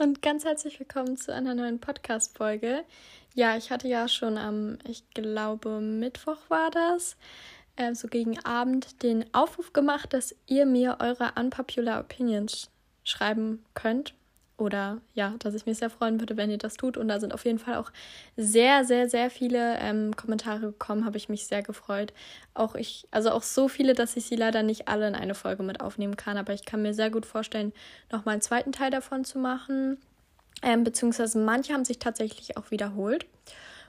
und ganz herzlich willkommen zu einer neuen Podcast-Folge. Ja, ich hatte ja schon am, ich glaube, Mittwoch war das, äh, so gegen Abend den Aufruf gemacht, dass ihr mir eure unpopular Opinions schreiben könnt oder ja, dass ich mich sehr freuen würde, wenn ihr das tut. Und da sind auf jeden Fall auch sehr, sehr, sehr viele ähm, Kommentare gekommen, habe ich mich sehr gefreut. Auch ich, also auch so viele, dass ich sie leider nicht alle in eine Folge mit aufnehmen kann. Aber ich kann mir sehr gut vorstellen, nochmal einen zweiten Teil davon zu machen. Ähm, beziehungsweise manche haben sich tatsächlich auch wiederholt.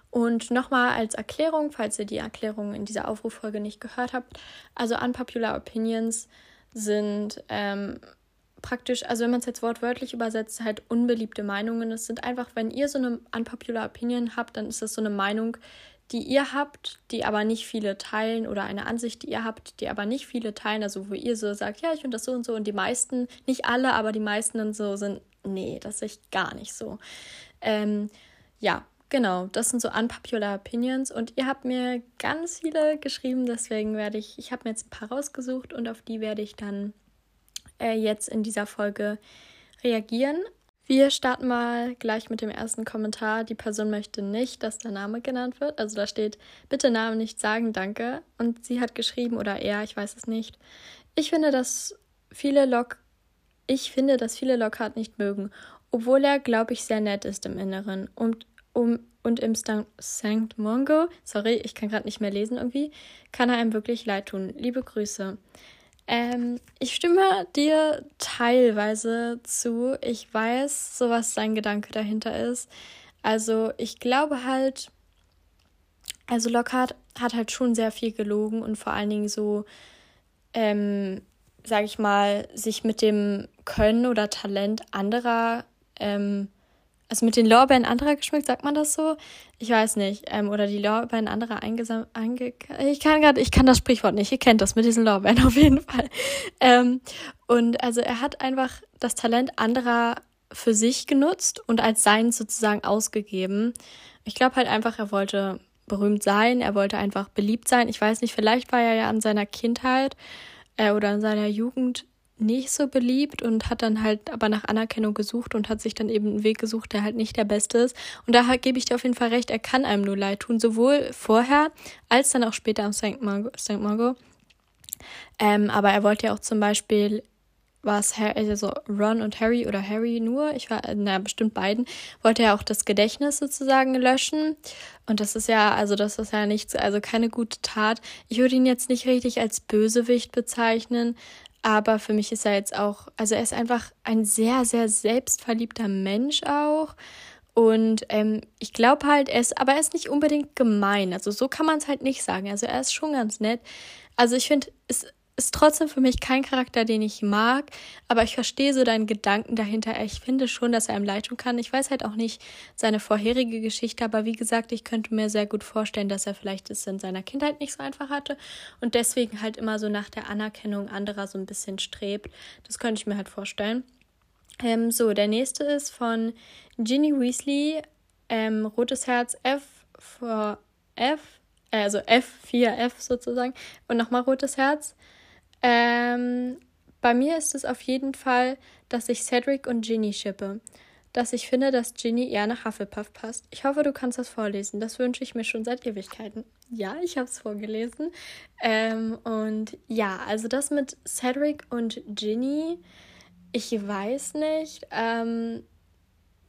Und nochmal als Erklärung, falls ihr die Erklärung in dieser Aufruffolge nicht gehört habt, also Unpopular Opinions sind ähm, praktisch, also wenn man es jetzt wortwörtlich übersetzt, halt unbeliebte Meinungen. Es sind einfach, wenn ihr so eine unpopular Opinion habt, dann ist das so eine Meinung, die ihr habt, die aber nicht viele teilen oder eine Ansicht, die ihr habt, die aber nicht viele teilen, also wo ihr so sagt, ja, ich finde das so und so und die meisten, nicht alle, aber die meisten dann so sind, nee, das sehe ich gar nicht so. Ähm, ja, genau, das sind so unpopular Opinions und ihr habt mir ganz viele geschrieben, deswegen werde ich, ich habe mir jetzt ein paar rausgesucht und auf die werde ich dann äh, jetzt in dieser Folge reagieren. Wir starten mal gleich mit dem ersten Kommentar. Die Person möchte nicht, dass der Name genannt wird. Also da steht, bitte Namen nicht sagen, danke. Und sie hat geschrieben, oder er, ich weiß es nicht. Ich finde, dass viele Lok, ich finde, dass viele Lockhart nicht mögen, obwohl er, glaube ich, sehr nett ist im Inneren. Und, um, und im St. Mongo, sorry, ich kann gerade nicht mehr lesen irgendwie, kann er einem wirklich leid tun. Liebe Grüße. Ähm, ich stimme dir teilweise zu. Ich weiß, so was sein Gedanke dahinter ist. Also ich glaube halt, also Lockhart hat halt schon sehr viel gelogen und vor allen Dingen so, ähm, sag ich mal, sich mit dem Können oder Talent anderer ähm, also mit den Lorbeeren anderer geschmückt, sagt man das so? Ich weiß nicht. Ähm, oder die Lorbeeren anderer eingesammelt. Einge ich kann gerade, ich kann das Sprichwort nicht. Ihr kennt das mit diesen Lorbeeren auf jeden Fall. Ähm, und also er hat einfach das Talent anderer für sich genutzt und als sein sozusagen ausgegeben. Ich glaube halt einfach, er wollte berühmt sein, er wollte einfach beliebt sein. Ich weiß nicht, vielleicht war er ja an seiner Kindheit äh, oder in seiner Jugend nicht so beliebt und hat dann halt aber nach Anerkennung gesucht und hat sich dann eben einen Weg gesucht, der halt nicht der beste ist. Und da gebe ich dir auf jeden Fall recht, er kann einem nur leid tun, sowohl vorher als dann auch später am St. Margot. St. Margot. Ähm, aber er wollte ja auch zum Beispiel was also Ron und Harry oder Harry nur, ich war, na, bestimmt beiden, wollte er auch das Gedächtnis sozusagen löschen. Und das ist ja, also das ist ja nichts, also keine gute Tat. Ich würde ihn jetzt nicht richtig als Bösewicht bezeichnen, aber für mich ist er jetzt auch, also er ist einfach ein sehr, sehr selbstverliebter Mensch auch. Und ähm, ich glaube halt, er ist, aber er ist nicht unbedingt gemein. Also so kann man es halt nicht sagen. Also er ist schon ganz nett. Also ich finde, es ist trotzdem für mich kein Charakter, den ich mag, aber ich verstehe so deinen Gedanken dahinter. Ich finde schon, dass er einem leid tun kann. Ich weiß halt auch nicht seine vorherige Geschichte, aber wie gesagt, ich könnte mir sehr gut vorstellen, dass er vielleicht es in seiner Kindheit nicht so einfach hatte und deswegen halt immer so nach der Anerkennung anderer so ein bisschen strebt. Das könnte ich mir halt vorstellen. Ähm, so, der nächste ist von Ginny Weasley, ähm, Rotes Herz F vor F, also F4F sozusagen und nochmal Rotes Herz. Ähm, bei mir ist es auf jeden Fall, dass ich Cedric und Ginny shippe. Dass ich finde, dass Ginny eher nach Hufflepuff passt. Ich hoffe, du kannst das vorlesen. Das wünsche ich mir schon seit Ewigkeiten. Ja, ich habe es vorgelesen. Ähm, und ja, also das mit Cedric und Ginny, ich weiß nicht. Ähm,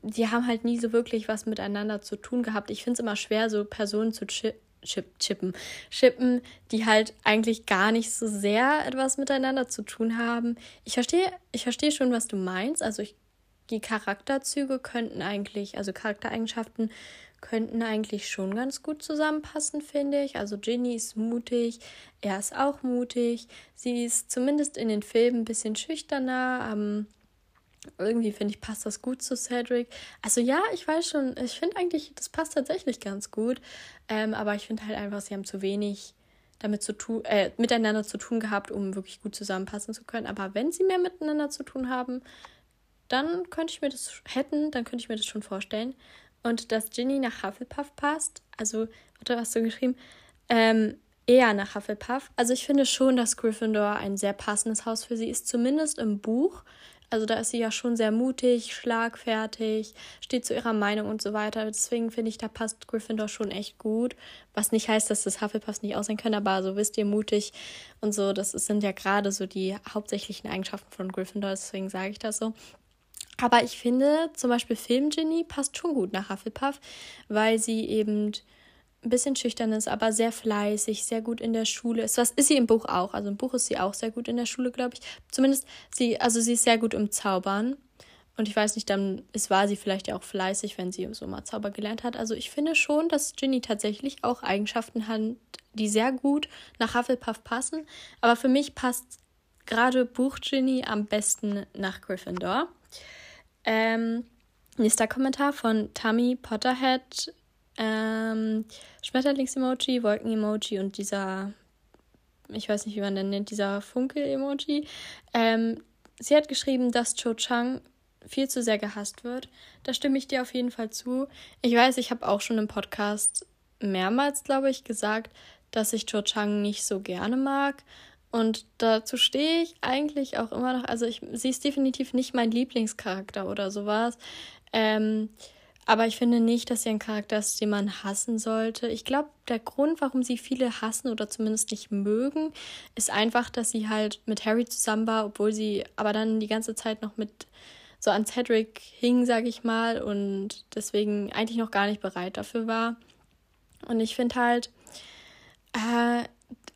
die haben halt nie so wirklich was miteinander zu tun gehabt. Ich finde es immer schwer, so Personen zu chip, chippen, chippen, die halt eigentlich gar nicht so sehr etwas miteinander zu tun haben. Ich verstehe, ich verstehe schon, was du meinst. Also ich, die Charakterzüge könnten eigentlich, also Charaktereigenschaften könnten eigentlich schon ganz gut zusammenpassen, finde ich. Also Ginny ist mutig, er ist auch mutig. Sie ist zumindest in den Filmen ein bisschen schüchterner. Ähm, irgendwie finde ich, passt das gut zu Cedric. Also ja, ich weiß schon, ich finde eigentlich, das passt tatsächlich ganz gut. Ähm, aber ich finde halt einfach, sie haben zu wenig damit zu tun, äh, miteinander zu tun gehabt, um wirklich gut zusammenpassen zu können. Aber wenn sie mehr miteinander zu tun haben, dann könnte ich mir das hätten, dann könnte ich mir das schon vorstellen. Und dass Ginny nach Hufflepuff passt, also, warte, hast du geschrieben? Ähm, eher nach Hufflepuff. Also ich finde schon, dass Gryffindor ein sehr passendes Haus für sie ist, zumindest im Buch. Also da ist sie ja schon sehr mutig, schlagfertig, steht zu ihrer Meinung und so weiter. Deswegen finde ich, da passt Gryffindor schon echt gut. Was nicht heißt, dass das Hufflepuffs nicht aussehen können, aber so wisst ihr, mutig und so, das sind ja gerade so die hauptsächlichen Eigenschaften von Gryffindor, deswegen sage ich das so. Aber ich finde zum Beispiel Filmgenie passt schon gut nach Hufflepuff, weil sie eben ein bisschen schüchtern ist, aber sehr fleißig, sehr gut in der Schule ist. Was ist sie im Buch auch? Also im Buch ist sie auch sehr gut in der Schule, glaube ich. Zumindest sie, also sie ist sehr gut im Zaubern. Und ich weiß nicht, dann ist, war sie vielleicht ja auch fleißig, wenn sie so mal Zauber gelernt hat. Also ich finde schon, dass Ginny tatsächlich auch Eigenschaften hat, die sehr gut nach Hufflepuff passen. Aber für mich passt gerade Buch Ginny am besten nach Gryffindor. Ähm, nächster Kommentar von Tammy Potterhead ähm, Schmetterlings-Emoji, Wolken-Emoji und dieser, ich weiß nicht, wie man den nennt, dieser Funke-Emoji. Ähm, sie hat geschrieben, dass Cho Chang viel zu sehr gehasst wird. Da stimme ich dir auf jeden Fall zu. Ich weiß, ich habe auch schon im Podcast mehrmals, glaube ich, gesagt, dass ich Cho Chang nicht so gerne mag. Und dazu stehe ich eigentlich auch immer noch. Also ich, sie ist definitiv nicht mein Lieblingscharakter oder sowas. Ähm, aber ich finde nicht, dass sie ein Charakter ist, den man hassen sollte. Ich glaube, der Grund, warum sie viele hassen oder zumindest nicht mögen, ist einfach, dass sie halt mit Harry zusammen war, obwohl sie aber dann die ganze Zeit noch mit so an Cedric hing, sage ich mal, und deswegen eigentlich noch gar nicht bereit dafür war. Und ich finde halt, äh,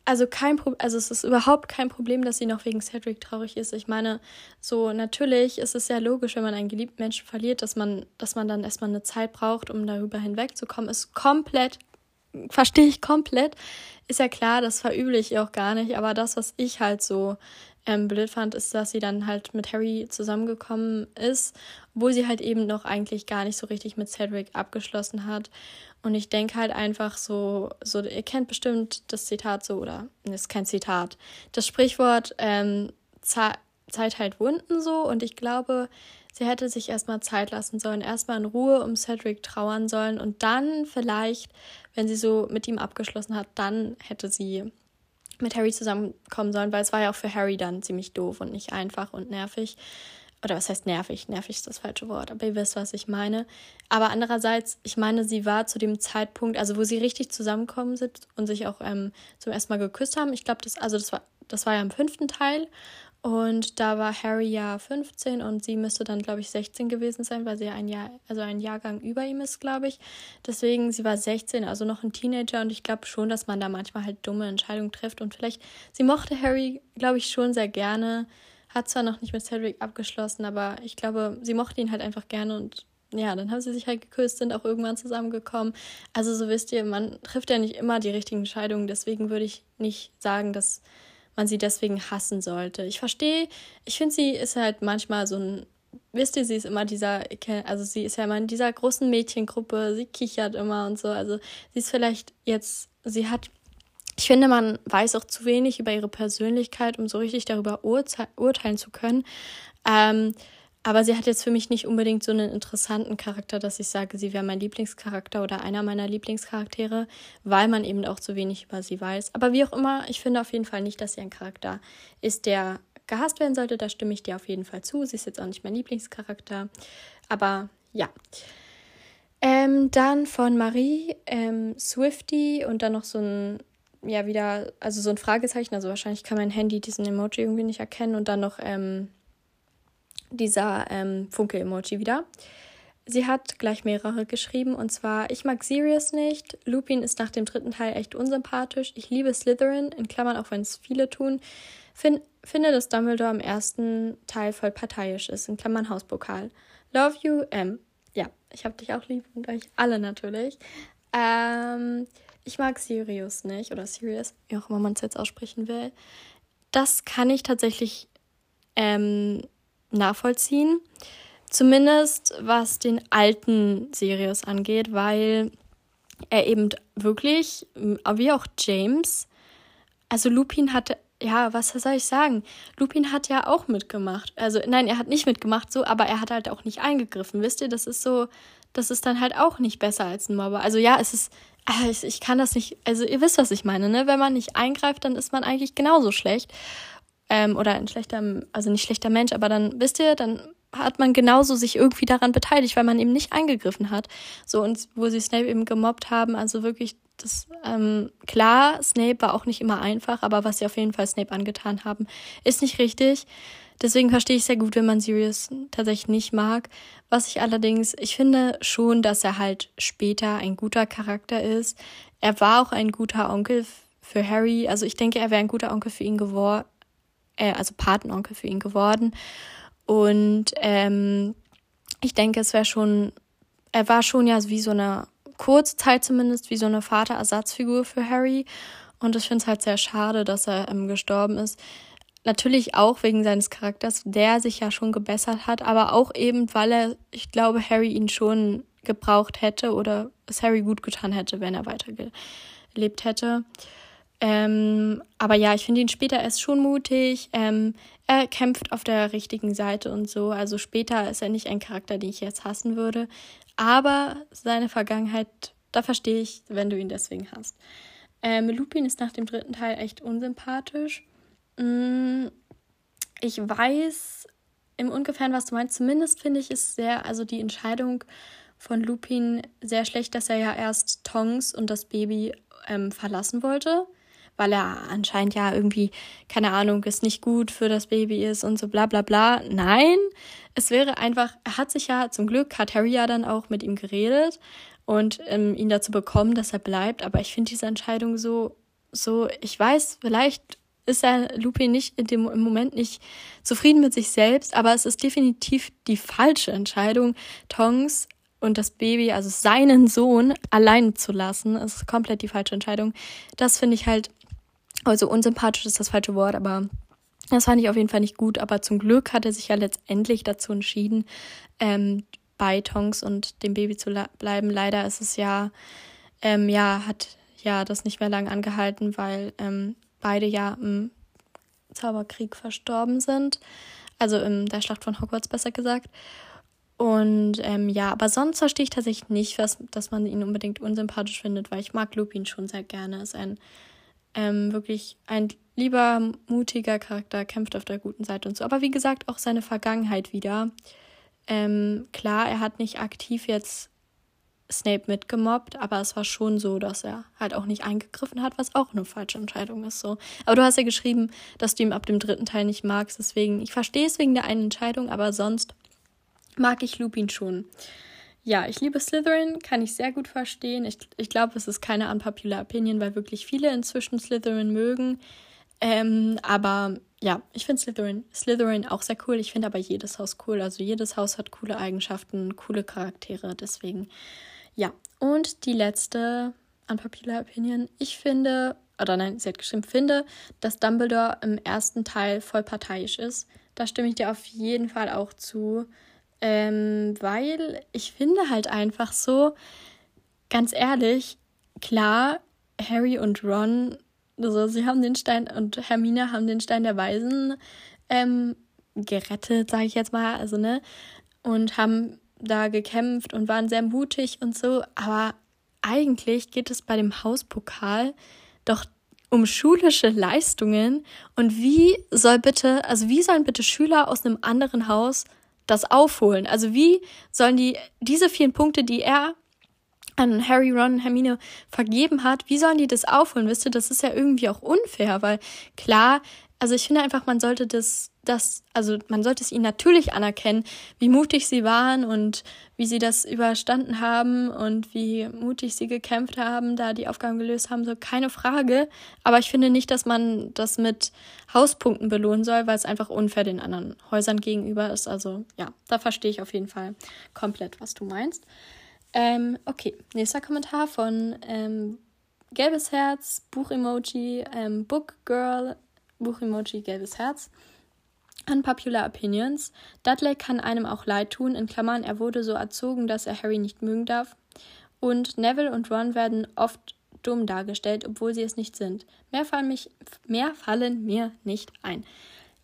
also kein Problem, also es ist überhaupt kein Problem, dass sie noch wegen Cedric traurig ist. Ich meine, so natürlich ist es sehr logisch, wenn man einen geliebten Menschen verliert, dass man, dass man dann erstmal eine Zeit braucht, um darüber hinwegzukommen. Ist komplett, verstehe ich komplett. Ist ja klar, das verüble ich ihr auch gar nicht, aber das, was ich halt so ähm, blöd fand, ist, dass sie dann halt mit Harry zusammengekommen ist, obwohl sie halt eben noch eigentlich gar nicht so richtig mit Cedric abgeschlossen hat. Und ich denke halt einfach so, so, ihr kennt bestimmt das Zitat so, oder das ist kein Zitat, das Sprichwort ähm, Zeit halt Wunden so. Und ich glaube, sie hätte sich erstmal Zeit lassen sollen, erstmal in Ruhe um Cedric trauern sollen. Und dann vielleicht, wenn sie so mit ihm abgeschlossen hat, dann hätte sie mit Harry zusammenkommen sollen, weil es war ja auch für Harry dann ziemlich doof und nicht einfach und nervig oder was heißt nervig? Nervig ist das falsche Wort, aber ihr wisst, was ich meine. Aber andererseits, ich meine, sie war zu dem Zeitpunkt, also wo sie richtig zusammengekommen sind und sich auch ähm, zum ersten Mal geküsst haben. Ich glaube, das, also das war, das war ja im fünften Teil. Und da war Harry ja 15 und sie müsste dann, glaube ich, 16 gewesen sein, weil sie ja ein Jahr, also ein Jahrgang über ihm ist, glaube ich. Deswegen, sie war 16, also noch ein Teenager und ich glaube schon, dass man da manchmal halt dumme Entscheidungen trifft. Und vielleicht, sie mochte Harry, glaube ich, schon sehr gerne hat zwar noch nicht mit Cedric abgeschlossen, aber ich glaube, sie mochte ihn halt einfach gerne und ja, dann haben sie sich halt geküsst, sind auch irgendwann zusammengekommen. Also so wisst ihr, man trifft ja nicht immer die richtigen Entscheidungen, deswegen würde ich nicht sagen, dass man sie deswegen hassen sollte. Ich verstehe, ich finde, sie ist halt manchmal so ein, wisst ihr, sie ist immer dieser, also sie ist ja immer in dieser großen Mädchengruppe, sie kichert immer und so. Also sie ist vielleicht jetzt, sie hat ich finde, man weiß auch zu wenig über ihre Persönlichkeit, um so richtig darüber urteilen zu können. Ähm, aber sie hat jetzt für mich nicht unbedingt so einen interessanten Charakter, dass ich sage, sie wäre mein Lieblingscharakter oder einer meiner Lieblingscharaktere, weil man eben auch zu wenig über sie weiß. Aber wie auch immer, ich finde auf jeden Fall nicht, dass sie ein Charakter ist, der gehasst werden sollte. Da stimme ich dir auf jeden Fall zu. Sie ist jetzt auch nicht mein Lieblingscharakter. Aber ja. Ähm, dann von Marie ähm, Swifty und dann noch so ein ja wieder, also so ein Fragezeichen, also wahrscheinlich kann mein Handy diesen Emoji irgendwie nicht erkennen und dann noch ähm, dieser ähm, Funke-Emoji wieder. Sie hat gleich mehrere geschrieben und zwar, ich mag Sirius nicht, Lupin ist nach dem dritten Teil echt unsympathisch, ich liebe Slytherin, in Klammern auch wenn es viele tun, fin finde, dass Dumbledore im ersten Teil voll parteiisch ist, in Klammern Hauspokal. Love you, M. Ja, ich hab dich auch lieb und euch alle natürlich. Ähm, ich mag Sirius nicht oder Sirius, wie auch immer man es jetzt aussprechen will. Das kann ich tatsächlich ähm, nachvollziehen. Zumindest was den alten Sirius angeht, weil er eben wirklich, wie auch James, also Lupin hatte, ja, was soll ich sagen? Lupin hat ja auch mitgemacht. Also, nein, er hat nicht mitgemacht, so, aber er hat halt auch nicht eingegriffen. Wisst ihr, das ist so, das ist dann halt auch nicht besser als ein Mobber. Also, ja, es ist, Ah, ich, kann das nicht, also ihr wisst, was ich meine, ne? Wenn man nicht eingreift, dann ist man eigentlich genauso schlecht. ähm, oder ein schlechter, also nicht schlechter Mensch, aber dann, wisst ihr, dann hat man genauso sich irgendwie daran beteiligt, weil man eben nicht eingegriffen hat. So, und wo sie Snape eben gemobbt haben, also wirklich, das, ähm, klar, Snape war auch nicht immer einfach, aber was sie auf jeden Fall Snape angetan haben, ist nicht richtig. Deswegen verstehe ich sehr gut, wenn man Sirius tatsächlich nicht mag. Was ich allerdings, ich finde schon, dass er halt später ein guter Charakter ist. Er war auch ein guter Onkel für Harry. Also ich denke, er wäre ein guter Onkel für ihn geworden, äh, also Patenonkel für ihn geworden. Und ähm, ich denke, es wäre schon, er war schon ja wie so eine kurze Zeit zumindest wie so eine Vaterersatzfigur für Harry. Und ich finde es halt sehr schade, dass er ähm, gestorben ist. Natürlich auch wegen seines Charakters, der sich ja schon gebessert hat, aber auch eben, weil er, ich glaube, Harry ihn schon gebraucht hätte oder es Harry gut getan hätte, wenn er weitergelebt hätte. Ähm, aber ja, ich finde ihn später erst schon mutig. Ähm, er kämpft auf der richtigen Seite und so. Also später ist er nicht ein Charakter, den ich jetzt hassen würde. Aber seine Vergangenheit, da verstehe ich, wenn du ihn deswegen hast. Ähm, Lupin ist nach dem dritten Teil echt unsympathisch. Mm, ich weiß im Ungefähren, was du meinst. Zumindest finde ich es sehr, also die Entscheidung von Lupin sehr schlecht, dass er ja erst Tongs und das Baby ähm, verlassen wollte weil er anscheinend ja irgendwie, keine Ahnung, es nicht gut für das Baby ist und so bla bla bla. Nein, es wäre einfach, er hat sich ja, zum Glück hat Harry ja dann auch mit ihm geredet und ähm, ihn dazu bekommen, dass er bleibt. Aber ich finde diese Entscheidung so, so, ich weiß, vielleicht ist er Lupin nicht in dem, im Moment nicht zufrieden mit sich selbst, aber es ist definitiv die falsche Entscheidung, Tongs und das Baby, also seinen Sohn, allein zu lassen. Das ist komplett die falsche Entscheidung. Das finde ich halt also unsympathisch ist das falsche Wort, aber das fand ich auf jeden Fall nicht gut. Aber zum Glück hat er sich ja letztendlich dazu entschieden, ähm, bei Tonks und dem Baby zu bleiben. Leider ist es ja, ähm, ja, hat ja das nicht mehr lang angehalten, weil ähm, beide ja im Zauberkrieg verstorben sind. Also in der Schlacht von Hogwarts besser gesagt. Und ähm, ja, aber sonst verstehe ich tatsächlich nicht, was, dass man ihn unbedingt unsympathisch findet, weil ich mag Lupin schon sehr gerne. Ist ein ähm, wirklich ein lieber, mutiger Charakter, kämpft auf der guten Seite und so. Aber wie gesagt, auch seine Vergangenheit wieder. Ähm, klar, er hat nicht aktiv jetzt Snape mitgemobbt, aber es war schon so, dass er halt auch nicht eingegriffen hat, was auch eine falsche Entscheidung ist. So. Aber du hast ja geschrieben, dass du ihn ab dem dritten Teil nicht magst, deswegen, ich verstehe es wegen der einen Entscheidung, aber sonst mag ich Lupin schon. Ja, ich liebe Slytherin, kann ich sehr gut verstehen. Ich, ich glaube, es ist keine unpopular Opinion, weil wirklich viele inzwischen Slytherin mögen. Ähm, aber ja, ich finde Slytherin, Slytherin auch sehr cool. Ich finde aber jedes Haus cool. Also jedes Haus hat coole Eigenschaften, coole Charaktere. Deswegen, ja. Und die letzte unpopular Opinion. Ich finde, oder nein, sie hat geschrieben, finde, dass Dumbledore im ersten Teil voll parteiisch ist. Da stimme ich dir auf jeden Fall auch zu. Ähm, weil ich finde halt einfach so, ganz ehrlich, klar, Harry und Ron, also sie haben den Stein und Hermine haben den Stein der Weisen ähm, gerettet, sage ich jetzt mal, also ne, und haben da gekämpft und waren sehr mutig und so, aber eigentlich geht es bei dem Hauspokal doch um schulische Leistungen und wie soll bitte, also wie sollen bitte Schüler aus einem anderen Haus das aufholen? Also wie sollen die diese vielen Punkte, die er an Harry, Ron, Hermine vergeben hat, wie sollen die das aufholen? Wisst ihr, das ist ja irgendwie auch unfair, weil klar, also ich finde einfach, man sollte das, das, also man sollte es ihnen natürlich anerkennen, wie mutig sie waren und wie sie das überstanden haben und wie mutig sie gekämpft haben, da die Aufgaben gelöst haben, so keine Frage. Aber ich finde nicht, dass man das mit Hauspunkten belohnen soll, weil es einfach unfair den anderen Häusern gegenüber ist. Also ja, da verstehe ich auf jeden Fall komplett, was du meinst. Ähm, okay, nächster Kommentar von ähm, Gelbes Herz, Buch-Emoji, ähm, Book Girl Buch-Emoji, gelbes Herz. Unpopular Opinions. Dudley kann einem auch leid tun, in Klammern, er wurde so erzogen, dass er Harry nicht mögen darf. Und Neville und Ron werden oft dumm dargestellt, obwohl sie es nicht sind. Mehr fallen, mich, mehr fallen mir nicht ein.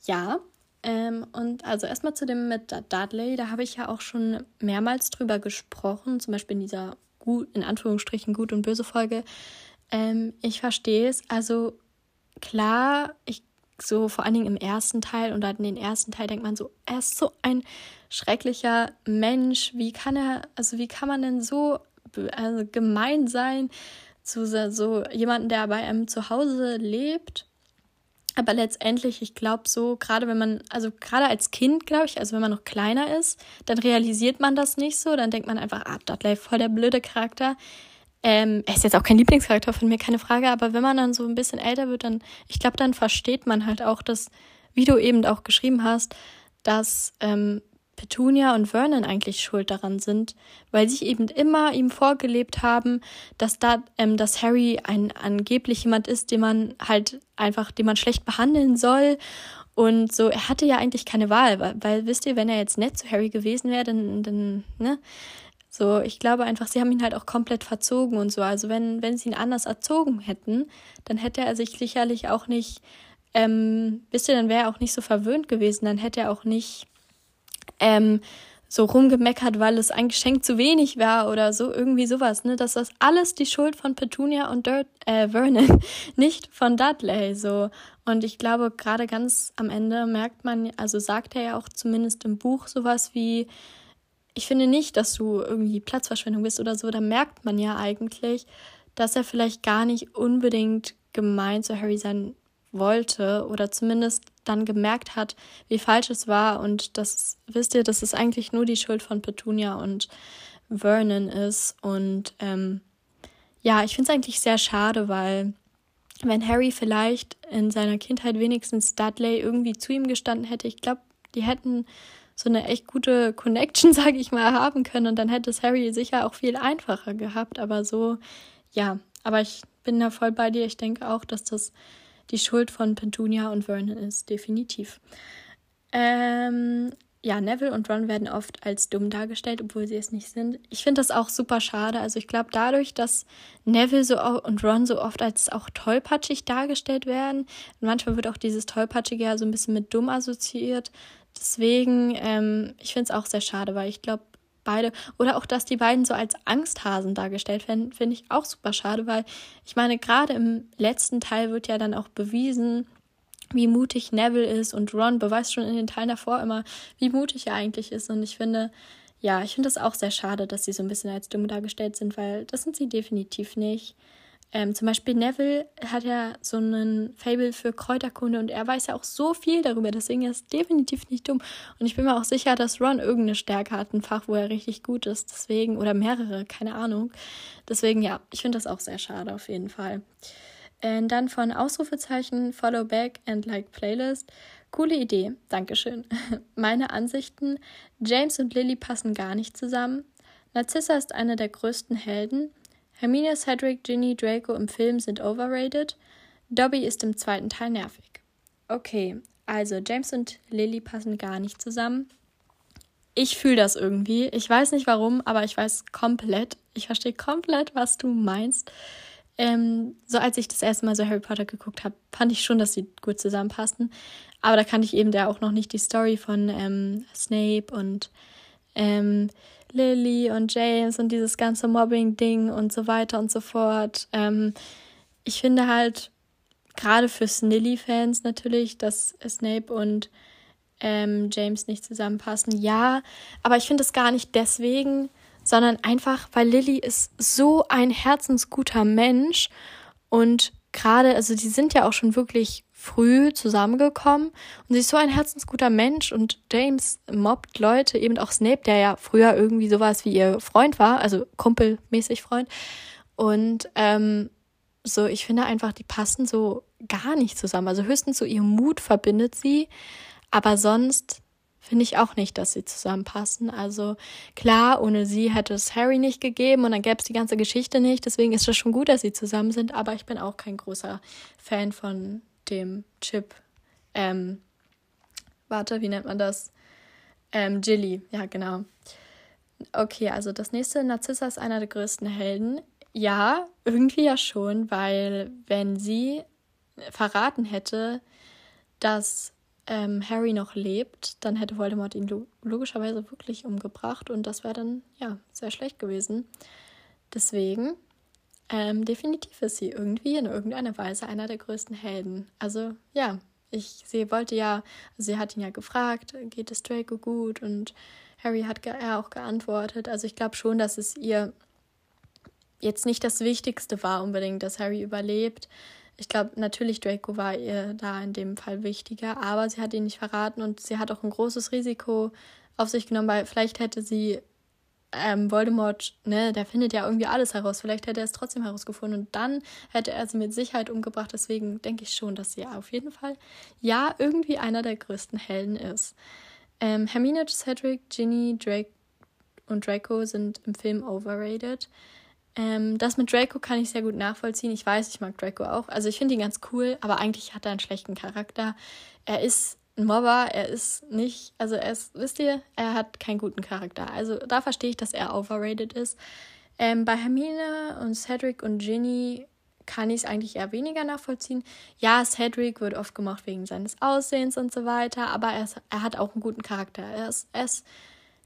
Ja, ähm, und also erstmal zu dem mit Dudley, da habe ich ja auch schon mehrmals drüber gesprochen, zum Beispiel in dieser gut, in Anführungsstrichen gut und böse Folge. Ähm, ich verstehe es. Also klar, ich so vor allen Dingen im ersten Teil und dann in den ersten Teil denkt man so, er ist so ein schrecklicher Mensch. Wie kann er, also wie kann man denn so also gemein sein zu so jemanden, der bei einem zu Hause lebt? Aber letztendlich, ich glaube so, gerade wenn man, also gerade als Kind, glaube ich, also wenn man noch kleiner ist, dann realisiert man das nicht so. Dann denkt man einfach, ah, Dudley, voll der blöde Charakter. Ähm, er ist jetzt auch kein Lieblingscharakter von mir, keine Frage, aber wenn man dann so ein bisschen älter wird, dann, ich glaube, dann versteht man halt auch, dass, wie du eben auch geschrieben hast, dass ähm, Petunia und Vernon eigentlich schuld daran sind, weil sie eben immer ihm vorgelebt haben, dass da, ähm, dass Harry ein angeblich jemand ist, den man halt einfach, den man schlecht behandeln soll. Und so, er hatte ja eigentlich keine Wahl, weil, weil wisst ihr, wenn er jetzt nett zu Harry gewesen wäre, dann, dann, ne, so, ich glaube einfach, sie haben ihn halt auch komplett verzogen und so. Also wenn, wenn sie ihn anders erzogen hätten, dann hätte er sich sicherlich auch nicht, ähm, wisst ihr, dann wäre er auch nicht so verwöhnt gewesen, dann hätte er auch nicht ähm, so rumgemeckert, weil es ein Geschenk zu wenig war oder so, irgendwie sowas, ne? Dass das alles die Schuld von Petunia und Dirt, äh, Vernon, nicht von Dudley, so. Und ich glaube, gerade ganz am Ende merkt man, also sagt er ja auch zumindest im Buch sowas wie, ich finde nicht, dass du irgendwie Platzverschwendung bist oder so. Da merkt man ja eigentlich, dass er vielleicht gar nicht unbedingt gemein zu Harry sein wollte oder zumindest dann gemerkt hat, wie falsch es war und das wisst ihr, dass es eigentlich nur die Schuld von Petunia und Vernon ist und ähm, ja, ich finde es eigentlich sehr schade, weil wenn Harry vielleicht in seiner Kindheit wenigstens Dudley irgendwie zu ihm gestanden hätte, ich glaube, die hätten so eine echt gute Connection, sage ich mal, haben können. Und dann hätte es Harry sicher auch viel einfacher gehabt. Aber so, ja, aber ich bin da voll bei dir. Ich denke auch, dass das die Schuld von Petunia und Vernon ist, definitiv. Ähm, ja, Neville und Ron werden oft als dumm dargestellt, obwohl sie es nicht sind. Ich finde das auch super schade. Also ich glaube, dadurch, dass Neville so und Ron so oft als auch tollpatschig dargestellt werden, manchmal wird auch dieses Tollpatschige ja so ein bisschen mit dumm assoziiert, Deswegen, ähm, ich finde es auch sehr schade, weil ich glaube, beide, oder auch, dass die beiden so als Angsthasen dargestellt werden, finde ich auch super schade, weil ich meine, gerade im letzten Teil wird ja dann auch bewiesen, wie mutig Neville ist und Ron beweist schon in den Teilen davor immer, wie mutig er eigentlich ist. Und ich finde, ja, ich finde das auch sehr schade, dass sie so ein bisschen als dumm dargestellt sind, weil das sind sie definitiv nicht. Ähm, zum Beispiel Neville hat ja so einen Fable für Kräuterkunde und er weiß ja auch so viel darüber, deswegen ist er definitiv nicht dumm. Und ich bin mir auch sicher, dass Ron irgendeine Stärke hat, ein Fach, wo er richtig gut ist, deswegen, oder mehrere, keine Ahnung. Deswegen, ja, ich finde das auch sehr schade auf jeden Fall. Und dann von Ausrufezeichen, Follow Back and Like Playlist. Coole Idee, Dankeschön. Meine Ansichten, James und Lily passen gar nicht zusammen. Narcissa ist eine der größten Helden. Hermine, Cedric, Ginny, Draco im Film sind overrated. Dobby ist im zweiten Teil nervig. Okay, also James und Lily passen gar nicht zusammen. Ich fühle das irgendwie. Ich weiß nicht warum, aber ich weiß komplett. Ich verstehe komplett, was du meinst. Ähm, so als ich das erste Mal so Harry Potter geguckt habe, fand ich schon, dass sie gut zusammenpassen. Aber da kannte ich eben da auch noch nicht die Story von ähm, Snape und ähm, Lily und James und dieses ganze Mobbing-Ding und so weiter und so fort. Ähm, ich finde halt, gerade für Snilly-Fans natürlich, dass Snape und ähm, James nicht zusammenpassen. Ja, aber ich finde es gar nicht deswegen, sondern einfach, weil Lily ist so ein herzensguter Mensch und gerade, also die sind ja auch schon wirklich früh zusammengekommen und sie ist so ein herzensguter Mensch und James mobbt Leute, eben auch Snape, der ja früher irgendwie sowas wie ihr Freund war, also kumpelmäßig Freund. Und ähm, so, ich finde einfach, die passen so gar nicht zusammen. Also höchstens so ihr Mut verbindet sie, aber sonst finde ich auch nicht, dass sie zusammenpassen. Also klar, ohne sie hätte es Harry nicht gegeben und dann gäbe es die ganze Geschichte nicht. Deswegen ist es schon gut, dass sie zusammen sind, aber ich bin auch kein großer Fan von dem Chip. Ähm, warte, wie nennt man das? Ähm, Jilly, ja, genau. Okay, also das nächste, Narzissa ist einer der größten Helden. Ja, irgendwie ja schon, weil wenn sie verraten hätte, dass ähm, Harry noch lebt, dann hätte Voldemort ihn lo logischerweise wirklich umgebracht und das wäre dann ja sehr schlecht gewesen. Deswegen ähm, definitiv ist sie irgendwie in irgendeiner Weise einer der größten Helden. Also ja, ich, sie wollte ja, also sie hat ihn ja gefragt, geht es Draco gut? Und Harry hat er auch geantwortet. Also ich glaube schon, dass es ihr jetzt nicht das Wichtigste war unbedingt, dass Harry überlebt. Ich glaube, natürlich Draco war ihr da in dem Fall wichtiger, aber sie hat ihn nicht verraten und sie hat auch ein großes Risiko auf sich genommen, weil vielleicht hätte sie ähm, Voldemort, ne, der findet ja irgendwie alles heraus. Vielleicht hätte er es trotzdem herausgefunden und dann hätte er sie mit Sicherheit umgebracht. Deswegen denke ich schon, dass sie auf jeden Fall ja irgendwie einer der größten Helden ist. Ähm, Hermine, Cedric, Ginny, Drake und Draco sind im Film overrated. Ähm, das mit Draco kann ich sehr gut nachvollziehen. Ich weiß, ich mag Draco auch. Also ich finde ihn ganz cool, aber eigentlich hat er einen schlechten Charakter. Er ist ein Mobber, er ist nicht, also er ist, wisst ihr, er hat keinen guten Charakter. Also da verstehe ich, dass er overrated ist. Ähm, bei Hermine und Cedric und Ginny kann ich es eigentlich eher weniger nachvollziehen. Ja, Cedric wird oft gemacht wegen seines Aussehens und so weiter, aber er, ist, er hat auch einen guten Charakter. Er ist, er ist,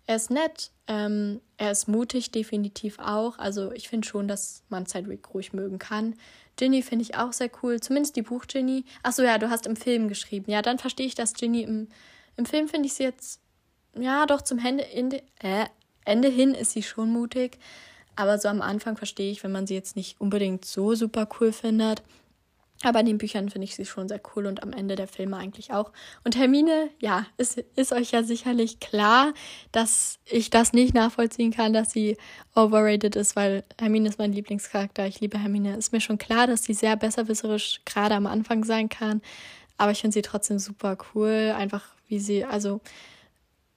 er ist nett, ähm, er ist mutig, definitiv auch. Also ich finde schon, dass man Cedric ruhig mögen kann. Ginny finde ich auch sehr cool, zumindest die Buch Ginny. Achso, ja, du hast im Film geschrieben. Ja, dann verstehe ich das Ginny im, im Film finde ich sie jetzt, ja, doch zum Ende, Ende, äh, Ende hin ist sie schon mutig. Aber so am Anfang verstehe ich, wenn man sie jetzt nicht unbedingt so super cool findet. Aber in den Büchern finde ich sie schon sehr cool und am Ende der Filme eigentlich auch. Und Hermine, ja, ist, ist euch ja sicherlich klar, dass ich das nicht nachvollziehen kann, dass sie overrated ist, weil Hermine ist mein Lieblingscharakter. Ich liebe Hermine. Ist mir schon klar, dass sie sehr besserwisserisch gerade am Anfang sein kann. Aber ich finde sie trotzdem super cool. Einfach wie sie, also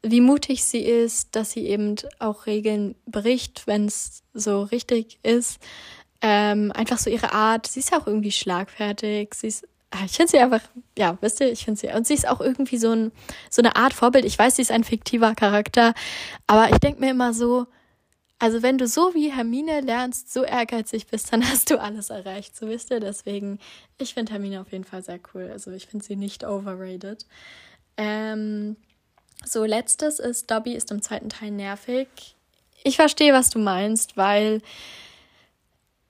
wie mutig sie ist, dass sie eben auch Regeln bricht, wenn es so richtig ist. Ähm, einfach so ihre Art. Sie ist ja auch irgendwie schlagfertig. Sie ist, ah, ich finde sie einfach, ja, wisst ihr, ich finde sie, und sie ist auch irgendwie so, ein, so eine Art Vorbild. Ich weiß, sie ist ein fiktiver Charakter, aber ich denke mir immer so, also wenn du so wie Hermine lernst, so ehrgeizig bist, dann hast du alles erreicht, so wisst ihr. Deswegen, ich finde Hermine auf jeden Fall sehr cool. Also ich finde sie nicht overrated. Ähm, so, letztes ist, Dobby ist im zweiten Teil nervig. Ich verstehe, was du meinst, weil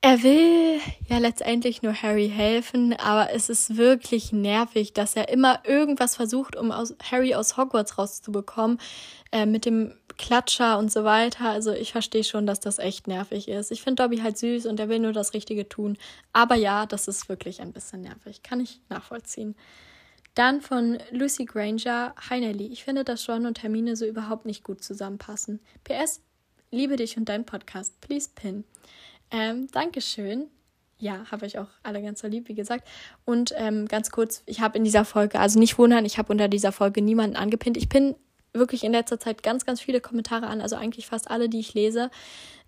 er will ja letztendlich nur Harry helfen, aber es ist wirklich nervig, dass er immer irgendwas versucht, um aus Harry aus Hogwarts rauszubekommen, äh, mit dem Klatscher und so weiter. Also ich verstehe schon, dass das echt nervig ist. Ich finde Dobby halt süß und er will nur das Richtige tun. Aber ja, das ist wirklich ein bisschen nervig. Kann ich nachvollziehen. Dann von Lucy Granger, Hi. Ich finde, dass Ron und Hermine so überhaupt nicht gut zusammenpassen. PS, liebe dich und dein Podcast. Please pin. Ähm, Dankeschön. Ja, habe ich auch alle ganz so lieb, wie gesagt. Und ähm, ganz kurz, ich habe in dieser Folge, also nicht wundern, ich habe unter dieser Folge niemanden angepinnt. Ich pinne wirklich in letzter Zeit ganz, ganz viele Kommentare an, also eigentlich fast alle, die ich lese.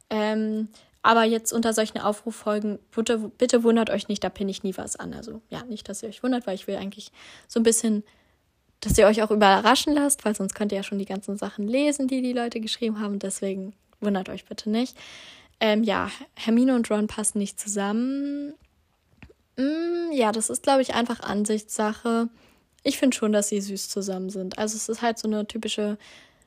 Ähm, aber jetzt unter solchen Aufruffolgen, bitte, bitte wundert euch nicht, da pinne ich nie was an. Also ja, nicht, dass ihr euch wundert, weil ich will eigentlich so ein bisschen, dass ihr euch auch überraschen lasst, weil sonst könnt ihr ja schon die ganzen Sachen lesen, die die Leute geschrieben haben. Deswegen wundert euch bitte nicht. Ähm, ja, Hermine und Ron passen nicht zusammen. Mm, ja, das ist, glaube ich, einfach Ansichtssache. Ich finde schon, dass sie süß zusammen sind. Also es ist halt so eine typische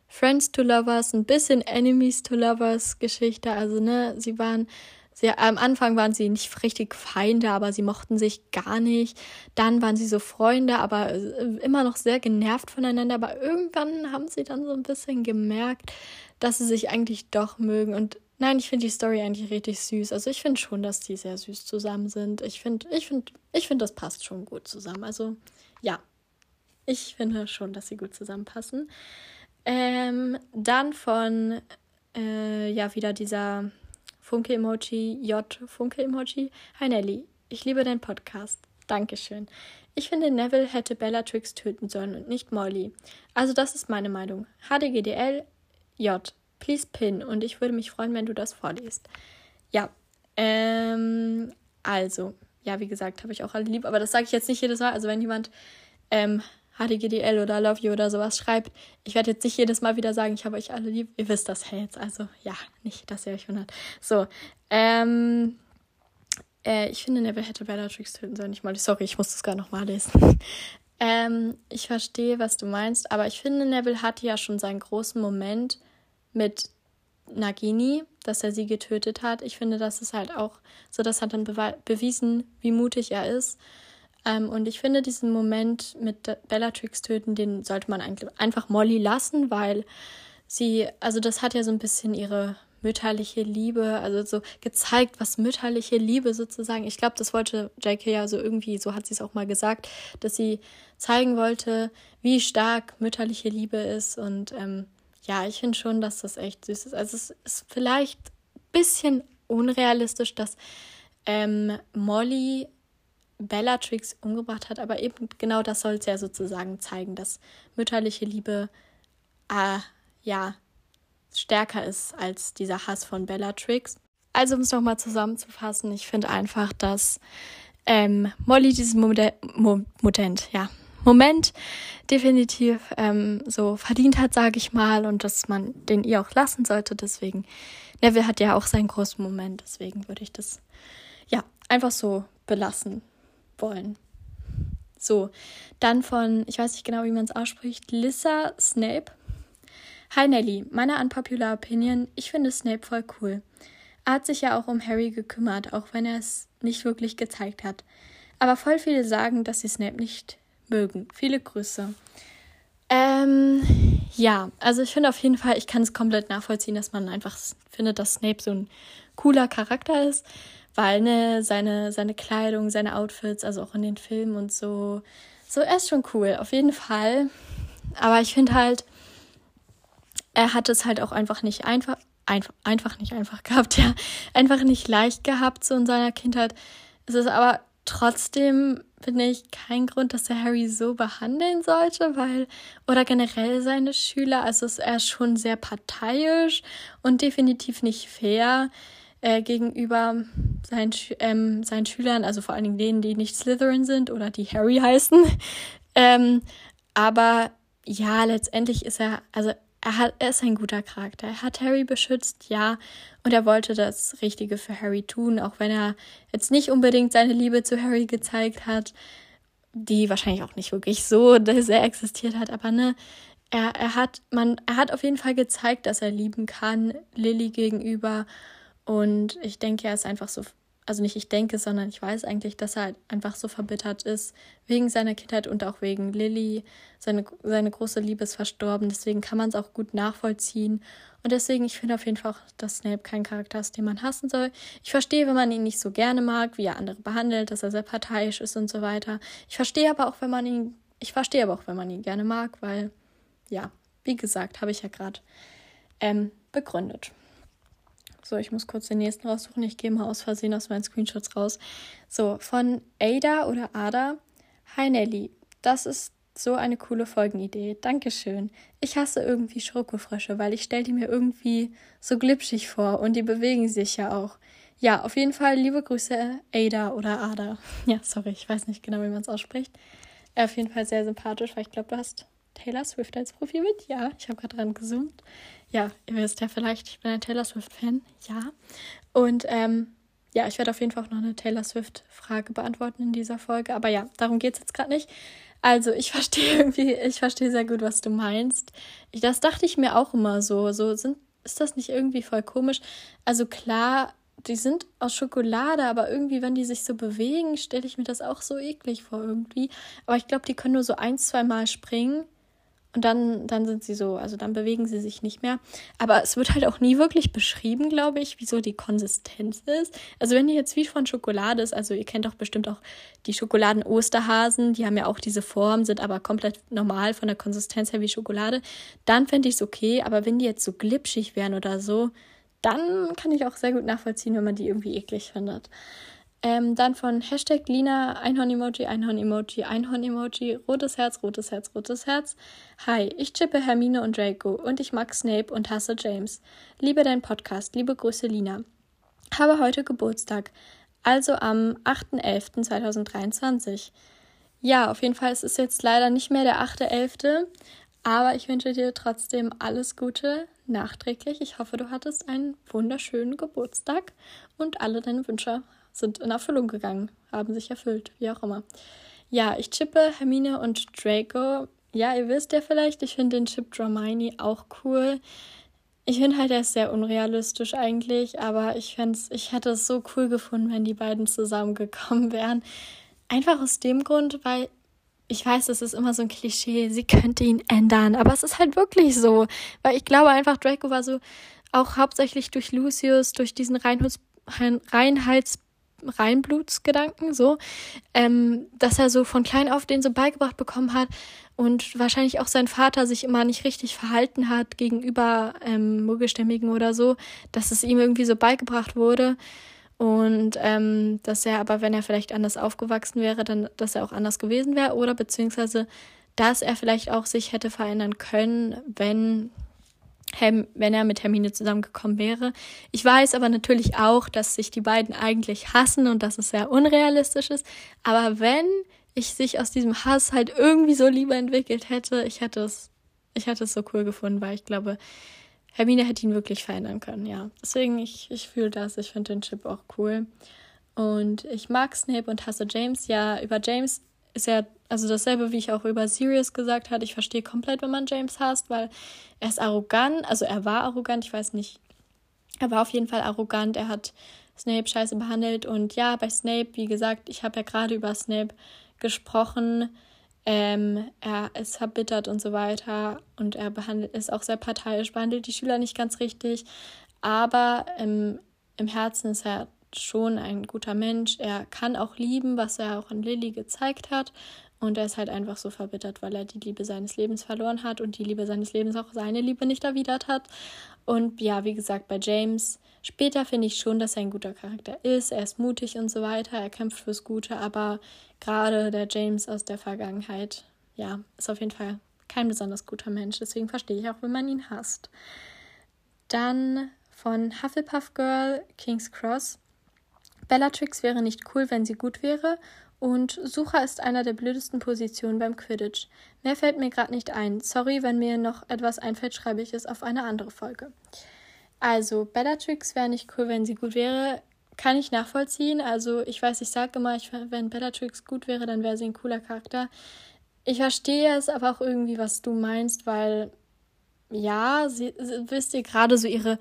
Friends to Lovers, ein bisschen Enemies to Lovers Geschichte. Also, ne, sie waren sehr, am Anfang waren sie nicht richtig Feinde, aber sie mochten sich gar nicht. Dann waren sie so Freunde, aber äh, immer noch sehr genervt voneinander. Aber irgendwann haben sie dann so ein bisschen gemerkt, dass sie sich eigentlich doch mögen. Und Nein, ich finde die Story eigentlich richtig süß. Also ich finde schon, dass die sehr süß zusammen sind. Ich finde, ich finde, ich finde, das passt schon gut zusammen. Also ja, ich finde schon, dass sie gut zusammenpassen. Ähm, dann von, äh, ja, wieder dieser Funke-Emoji, J-Funke-Emoji. Hi Nelly, ich liebe deinen Podcast. Dankeschön. Ich finde, Neville hätte Bellatrix töten sollen und nicht Molly. Also das ist meine Meinung. HDGDL, J. Please pin und ich würde mich freuen, wenn du das vorliest. Ja, ähm, also, ja, wie gesagt, habe ich auch alle lieb, aber das sage ich jetzt nicht jedes Mal. Also, wenn jemand ähm, HDGDL oder Love You oder sowas schreibt, ich werde jetzt nicht jedes Mal wieder sagen, ich habe euch alle lieb. Ihr wisst das ja jetzt, also ja, nicht, dass ihr euch wundert. So, ähm, äh, ich finde, Neville hätte Bellatrix töten sollen. Ich mal, sorry, ich muss das gar nochmal lesen. ähm, ich verstehe, was du meinst, aber ich finde, Neville hatte ja schon seinen großen Moment, mit Nagini, dass er sie getötet hat. Ich finde, das ist halt auch so, das hat dann bewiesen, wie mutig er ist. Ähm, und ich finde, diesen Moment mit Bellatrix töten, den sollte man einfach Molly lassen, weil sie, also das hat ja so ein bisschen ihre mütterliche Liebe, also so gezeigt, was mütterliche Liebe sozusagen. Ich glaube, das wollte J.K. ja so irgendwie, so hat sie es auch mal gesagt, dass sie zeigen wollte, wie stark mütterliche Liebe ist. Und ähm, ja, ich finde schon, dass das echt süß ist. Also es ist vielleicht ein bisschen unrealistisch, dass ähm, Molly Bellatrix umgebracht hat, aber eben genau das soll es ja sozusagen zeigen, dass mütterliche Liebe äh, ja stärker ist als dieser Hass von Bellatrix. Also um es nochmal zusammenzufassen, ich finde einfach, dass ähm, Molly diesen Moment, Moment, ja, Moment definitiv ähm, so verdient hat, sage ich mal, und dass man den ihr auch lassen sollte. Deswegen, Neville hat ja auch seinen großen Moment, deswegen würde ich das ja einfach so belassen wollen. So, dann von, ich weiß nicht genau, wie man es ausspricht, Lissa Snape. Hi Nelly, meine unpopular Opinion, ich finde Snape voll cool. Er hat sich ja auch um Harry gekümmert, auch wenn er es nicht wirklich gezeigt hat. Aber voll viele sagen, dass sie Snape nicht mögen. Viele Grüße. Ähm, ja, also ich finde auf jeden Fall, ich kann es komplett nachvollziehen, dass man einfach findet, dass Snape so ein cooler Charakter ist, weil ne, seine, seine Kleidung, seine Outfits, also auch in den Filmen und so, so, er ist schon cool, auf jeden Fall. Aber ich finde halt, er hat es halt auch einfach nicht einfach, einfach, einfach nicht einfach gehabt, ja, einfach nicht leicht gehabt so in seiner Kindheit. Es ist aber trotzdem, finde ich, kein Grund, dass er Harry so behandeln sollte, weil, oder generell seine Schüler, also ist er schon sehr parteiisch und definitiv nicht fair äh, gegenüber seinen, ähm, seinen Schülern, also vor allen Dingen denen, die nicht Slytherin sind oder die Harry heißen. ähm, aber ja, letztendlich ist er, also er, hat, er ist ein guter Charakter. Er hat Harry beschützt, ja, und er wollte das Richtige für Harry tun, auch wenn er jetzt nicht unbedingt seine Liebe zu Harry gezeigt hat, die wahrscheinlich auch nicht wirklich so sehr existiert hat, aber ne, er, er hat, man, er hat auf jeden Fall gezeigt, dass er lieben kann, Lily gegenüber. Und ich denke, er ist einfach so also nicht ich denke, sondern ich weiß eigentlich, dass er halt einfach so verbittert ist wegen seiner Kindheit und auch wegen Lilly. Seine, seine große Liebe ist verstorben, deswegen kann man es auch gut nachvollziehen. Und deswegen, ich finde auf jeden Fall auch, dass Snape kein Charakter ist, den man hassen soll. Ich verstehe, wenn man ihn nicht so gerne mag, wie er andere behandelt, dass er sehr parteiisch ist und so weiter. Ich verstehe aber auch, wenn man ihn, ich verstehe aber auch, wenn man ihn gerne mag, weil, ja, wie gesagt, habe ich ja gerade ähm, begründet. So, ich muss kurz den nächsten raussuchen. Ich gehe mal aus Versehen aus meinen Screenshots raus. So, von Ada oder Ada. Hi Nelly, das ist so eine coole Folgenidee. Dankeschön. Ich hasse irgendwie Schokofrösche, weil ich stelle die mir irgendwie so glitschig vor und die bewegen sich ja auch. Ja, auf jeden Fall liebe Grüße, Ada oder Ada. Ja, sorry, ich weiß nicht genau, wie man es ausspricht. Auf jeden Fall sehr sympathisch, weil ich glaube, du hast Taylor Swift als Profilbild. Ja, ich habe gerade dran gezoomt ja, ihr wisst ja vielleicht, ich bin ein Taylor Swift-Fan, ja. Und ähm, ja, ich werde auf jeden Fall auch noch eine Taylor Swift-Frage beantworten in dieser Folge. Aber ja, darum geht es jetzt gerade nicht. Also, ich verstehe irgendwie, ich verstehe sehr gut, was du meinst. Ich, das dachte ich mir auch immer so. So sind, ist das nicht irgendwie voll komisch? Also klar, die sind aus Schokolade, aber irgendwie, wenn die sich so bewegen, stelle ich mir das auch so eklig vor irgendwie. Aber ich glaube, die können nur so ein, zwei Mal springen und dann, dann sind sie so, also dann bewegen sie sich nicht mehr. Aber es wird halt auch nie wirklich beschrieben, glaube ich, wieso die Konsistenz ist. Also wenn die jetzt wie von Schokolade ist, also ihr kennt doch bestimmt auch die Schokoladen-Osterhasen, die haben ja auch diese Form, sind aber komplett normal von der Konsistenz her wie Schokolade, dann fände ich es okay. Aber wenn die jetzt so glitschig wären oder so, dann kann ich auch sehr gut nachvollziehen, wenn man die irgendwie eklig findet. Ähm, dann von Hashtag Lina, Einhorn-Emoji, Einhorn-Emoji, Einhorn-Emoji, rotes Herz, rotes Herz, rotes Herz. Hi, ich chippe Hermine und Draco und ich mag Snape und hasse James. Liebe dein Podcast, liebe Grüße Lina. Habe heute Geburtstag, also am 8.11.2023. Ja, auf jeden Fall, es ist jetzt leider nicht mehr der 8.11., aber ich wünsche dir trotzdem alles Gute nachträglich. Ich hoffe, du hattest einen wunderschönen Geburtstag und alle deine Wünsche sind in Erfüllung gegangen, haben sich erfüllt, wie auch immer. Ja, ich chippe Hermine und Draco. Ja, ihr wisst ja vielleicht, ich finde den Chip Dramini auch cool. Ich finde halt, er ist sehr unrealistisch eigentlich, aber ich, ich hätte es so cool gefunden, wenn die beiden zusammengekommen wären. einfach aus dem Grund, weil ich weiß, das ist immer so ein Klischee, sie könnte ihn ändern, aber es ist halt wirklich so, weil ich glaube einfach, Draco war so auch hauptsächlich durch Lucius, durch diesen Reinholz, Reinheits Reinblutsgedanken, so, ähm, dass er so von klein auf den so beigebracht bekommen hat und wahrscheinlich auch sein Vater sich immer nicht richtig verhalten hat gegenüber ähm, Muggelstämmigen oder so, dass es ihm irgendwie so beigebracht wurde und ähm, dass er aber, wenn er vielleicht anders aufgewachsen wäre, dann, dass er auch anders gewesen wäre oder beziehungsweise, dass er vielleicht auch sich hätte verändern können, wenn wenn er mit Hermine zusammengekommen wäre. Ich weiß aber natürlich auch, dass sich die beiden eigentlich hassen und dass es sehr unrealistisch ist. Aber wenn ich sich aus diesem Hass halt irgendwie so lieber entwickelt hätte, ich hätte es, ich hätte es so cool gefunden, weil ich glaube, Hermine hätte ihn wirklich verändern können, ja. Deswegen, ich, ich fühle das, ich finde den Chip auch cool. Und ich mag Snape und hasse James. Ja, über James ist ja also dasselbe, wie ich auch über Sirius gesagt hatte. Ich verstehe komplett, wenn man James hasst, weil er ist arrogant. Also er war arrogant, ich weiß nicht. Er war auf jeden Fall arrogant. Er hat Snape scheiße behandelt. Und ja, bei Snape, wie gesagt, ich habe ja gerade über Snape gesprochen. Ähm, er ist verbittert und so weiter. Und er behandelt, ist auch sehr parteiisch, behandelt die Schüler nicht ganz richtig. Aber im, im Herzen ist er schon ein guter Mensch. Er kann auch lieben, was er auch an Lilly gezeigt hat. Und er ist halt einfach so verbittert, weil er die Liebe seines Lebens verloren hat und die Liebe seines Lebens auch seine Liebe nicht erwidert hat. Und ja, wie gesagt, bei James, später finde ich schon, dass er ein guter Charakter ist. Er ist mutig und so weiter. Er kämpft fürs Gute, aber gerade der James aus der Vergangenheit, ja, ist auf jeden Fall kein besonders guter Mensch. Deswegen verstehe ich auch, wenn man ihn hasst. Dann von Hufflepuff Girl, King's Cross. Bellatrix wäre nicht cool, wenn sie gut wäre. Und Sucher ist einer der blödesten Positionen beim Quidditch. Mehr fällt mir gerade nicht ein. Sorry, wenn mir noch etwas einfällt, schreibe ich es auf eine andere Folge. Also, Bellatrix wäre nicht cool, wenn sie gut wäre. Kann ich nachvollziehen. Also, ich weiß, ich sage immer, ich, wenn Bellatrix gut wäre, dann wäre sie ein cooler Charakter. Ich verstehe es aber auch irgendwie, was du meinst, weil, ja, sie, wisst ihr, gerade so ihre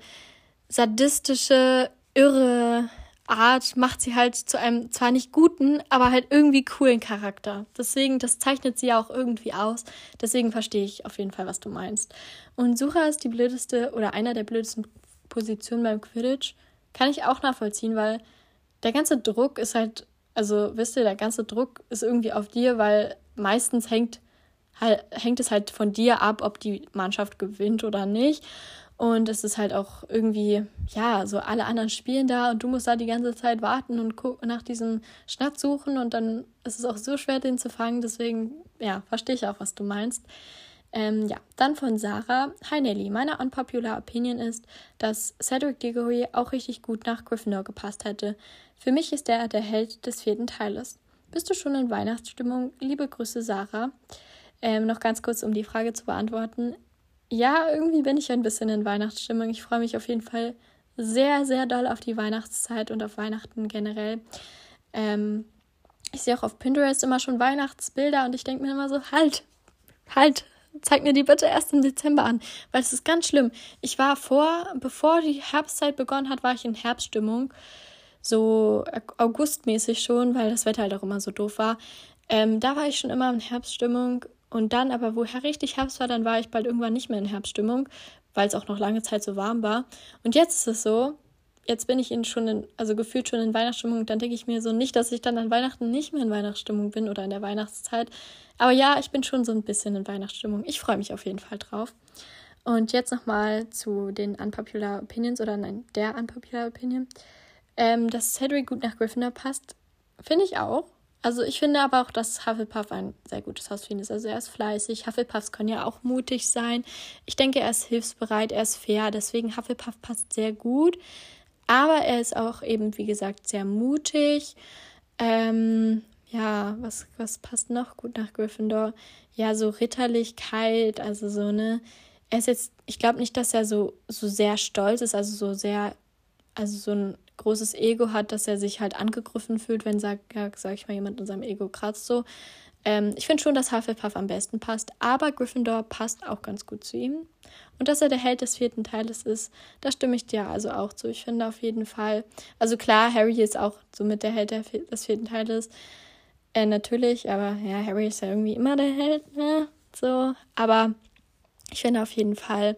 sadistische, irre Art macht sie halt zu einem zwar nicht guten, aber halt irgendwie coolen Charakter. Deswegen, das zeichnet sie ja auch irgendwie aus. Deswegen verstehe ich auf jeden Fall, was du meinst. Und Sucha ist die blödeste oder einer der blödesten Positionen beim Quidditch. Kann ich auch nachvollziehen, weil der ganze Druck ist halt, also wisst ihr, der ganze Druck ist irgendwie auf dir, weil meistens hängt, halt, hängt es halt von dir ab, ob die Mannschaft gewinnt oder nicht. Und es ist halt auch irgendwie, ja, so alle anderen spielen da und du musst da die ganze Zeit warten und nach diesem Schnatt suchen und dann ist es auch so schwer, den zu fangen. Deswegen, ja, verstehe ich auch, was du meinst. Ähm, ja, dann von Sarah. Hi Nelly, meine unpopular Opinion ist, dass Cedric Diggory auch richtig gut nach Gryffindor gepasst hätte. Für mich ist er der Held des vierten Teiles. Bist du schon in Weihnachtsstimmung? Liebe Grüße, Sarah. Ähm, noch ganz kurz, um die Frage zu beantworten ja, irgendwie bin ich ein bisschen in Weihnachtsstimmung. Ich freue mich auf jeden Fall sehr, sehr doll auf die Weihnachtszeit und auf Weihnachten generell. Ähm, ich sehe auch auf Pinterest immer schon Weihnachtsbilder und ich denke mir immer so, halt, halt, zeig mir die bitte erst im Dezember an, weil es ist ganz schlimm. Ich war vor, bevor die Herbstzeit begonnen hat, war ich in Herbststimmung, so augustmäßig schon, weil das Wetter halt auch immer so doof war. Ähm, da war ich schon immer in Herbststimmung und dann aber, woher richtig Herbst war, dann war ich bald irgendwann nicht mehr in Herbststimmung, weil es auch noch lange Zeit so warm war. Und jetzt ist es so, jetzt bin ich in schon in, also gefühlt schon in Weihnachtsstimmung. Dann denke ich mir so nicht, dass ich dann an Weihnachten nicht mehr in Weihnachtsstimmung bin oder in der Weihnachtszeit. Aber ja, ich bin schon so ein bisschen in Weihnachtsstimmung. Ich freue mich auf jeden Fall drauf. Und jetzt nochmal zu den Unpopular Opinions oder nein, der Unpopular Opinion. Ähm, dass Cedric gut nach Gryffindor passt, finde ich auch. Also ich finde aber auch, dass Hufflepuff ein sehr gutes Hausfiend ist. Also er ist fleißig. Hufflepuffs können ja auch mutig sein. Ich denke, er ist hilfsbereit, er ist fair. Deswegen Hufflepuff passt sehr gut. Aber er ist auch eben, wie gesagt, sehr mutig. Ähm, ja, was, was passt noch gut nach Gryffindor? Ja, so Ritterlichkeit, also so, ne? Er ist jetzt, ich glaube nicht, dass er so, so sehr stolz ist, also so sehr, also so ein großes Ego hat, dass er sich halt angegriffen fühlt, wenn, sag, ja, sag ich mal, jemand in seinem Ego kratzt so. Ähm, ich finde schon, dass Hufflepuff am besten passt, aber Gryffindor passt auch ganz gut zu ihm. Und dass er der Held des vierten Teiles ist, da stimme ich dir also auch zu. Ich finde auf jeden Fall, also klar, Harry ist auch somit der Held des vierten Teiles. Äh, natürlich, aber ja, Harry ist ja irgendwie immer der Held, ne? So. Aber ich finde auf jeden Fall,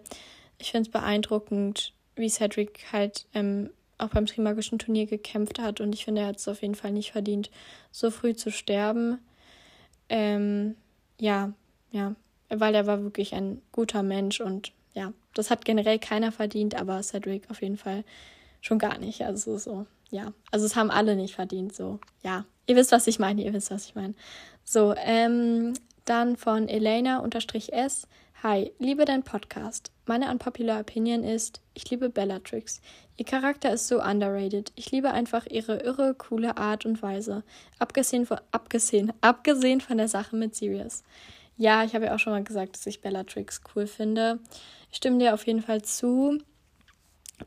ich finde es beeindruckend, wie Cedric halt ähm, auch beim Trimagischen Turnier gekämpft hat. Und ich finde, er hat es auf jeden Fall nicht verdient, so früh zu sterben. Ähm, ja, ja, weil er war wirklich ein guter Mensch und ja, das hat generell keiner verdient, aber Cedric auf jeden Fall schon gar nicht. Also so, ja. Also es haben alle nicht verdient, so, ja. Ihr wisst, was ich meine, ihr wisst, was ich meine. So, ähm, dann von Elena-S. Hi, liebe dein Podcast. Meine unpopular Opinion ist, ich liebe Bellatrix. Ihr Charakter ist so underrated. Ich liebe einfach ihre irre, coole Art und Weise. Abgesehen von, abgesehen, abgesehen von der Sache mit Sirius. Ja, ich habe ja auch schon mal gesagt, dass ich Bellatrix cool finde. Ich stimme dir auf jeden Fall zu.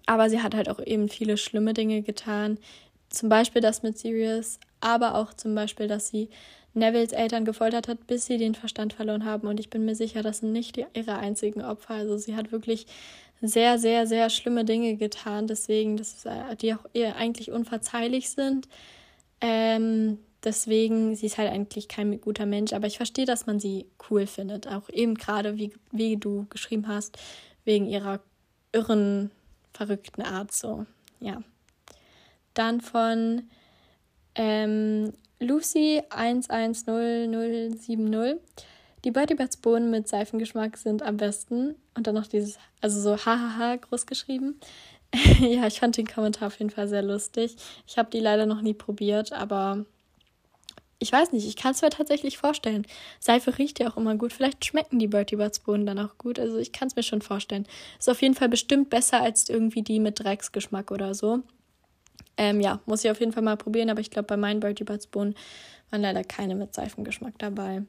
Aber sie hat halt auch eben viele schlimme Dinge getan. Zum Beispiel das mit Sirius, aber auch zum Beispiel, dass sie Nevilles Eltern gefoltert hat, bis sie den Verstand verloren haben. Und ich bin mir sicher, das sind nicht die, ihre einzigen Opfer. Also sie hat wirklich sehr, sehr, sehr schlimme Dinge getan. Deswegen, dass äh, die auch ihr eigentlich unverzeihlich sind. Ähm, Deswegen, sie ist halt eigentlich kein guter Mensch, aber ich verstehe, dass man sie cool findet. Auch eben gerade, wie, wie du geschrieben hast, wegen ihrer irren, verrückten Art so. Ja. Dann von ähm, Lucy 110070. Die Birdie Bats Bohnen mit Seifengeschmack sind am besten. Und dann noch dieses, also so hahaha groß geschrieben. ja, ich fand den Kommentar auf jeden Fall sehr lustig. Ich habe die leider noch nie probiert, aber ich weiß nicht, ich kann es mir tatsächlich vorstellen. Seife riecht ja auch immer gut. Vielleicht schmecken die Bertie Butts Bohnen dann auch gut. Also ich kann es mir schon vorstellen. Ist auf jeden Fall bestimmt besser als irgendwie die mit Drecksgeschmack oder so. Ähm, ja, muss ich auf jeden Fall mal probieren, aber ich glaube, bei meinen Bertie Butts Bohnen waren leider keine mit Seifengeschmack dabei.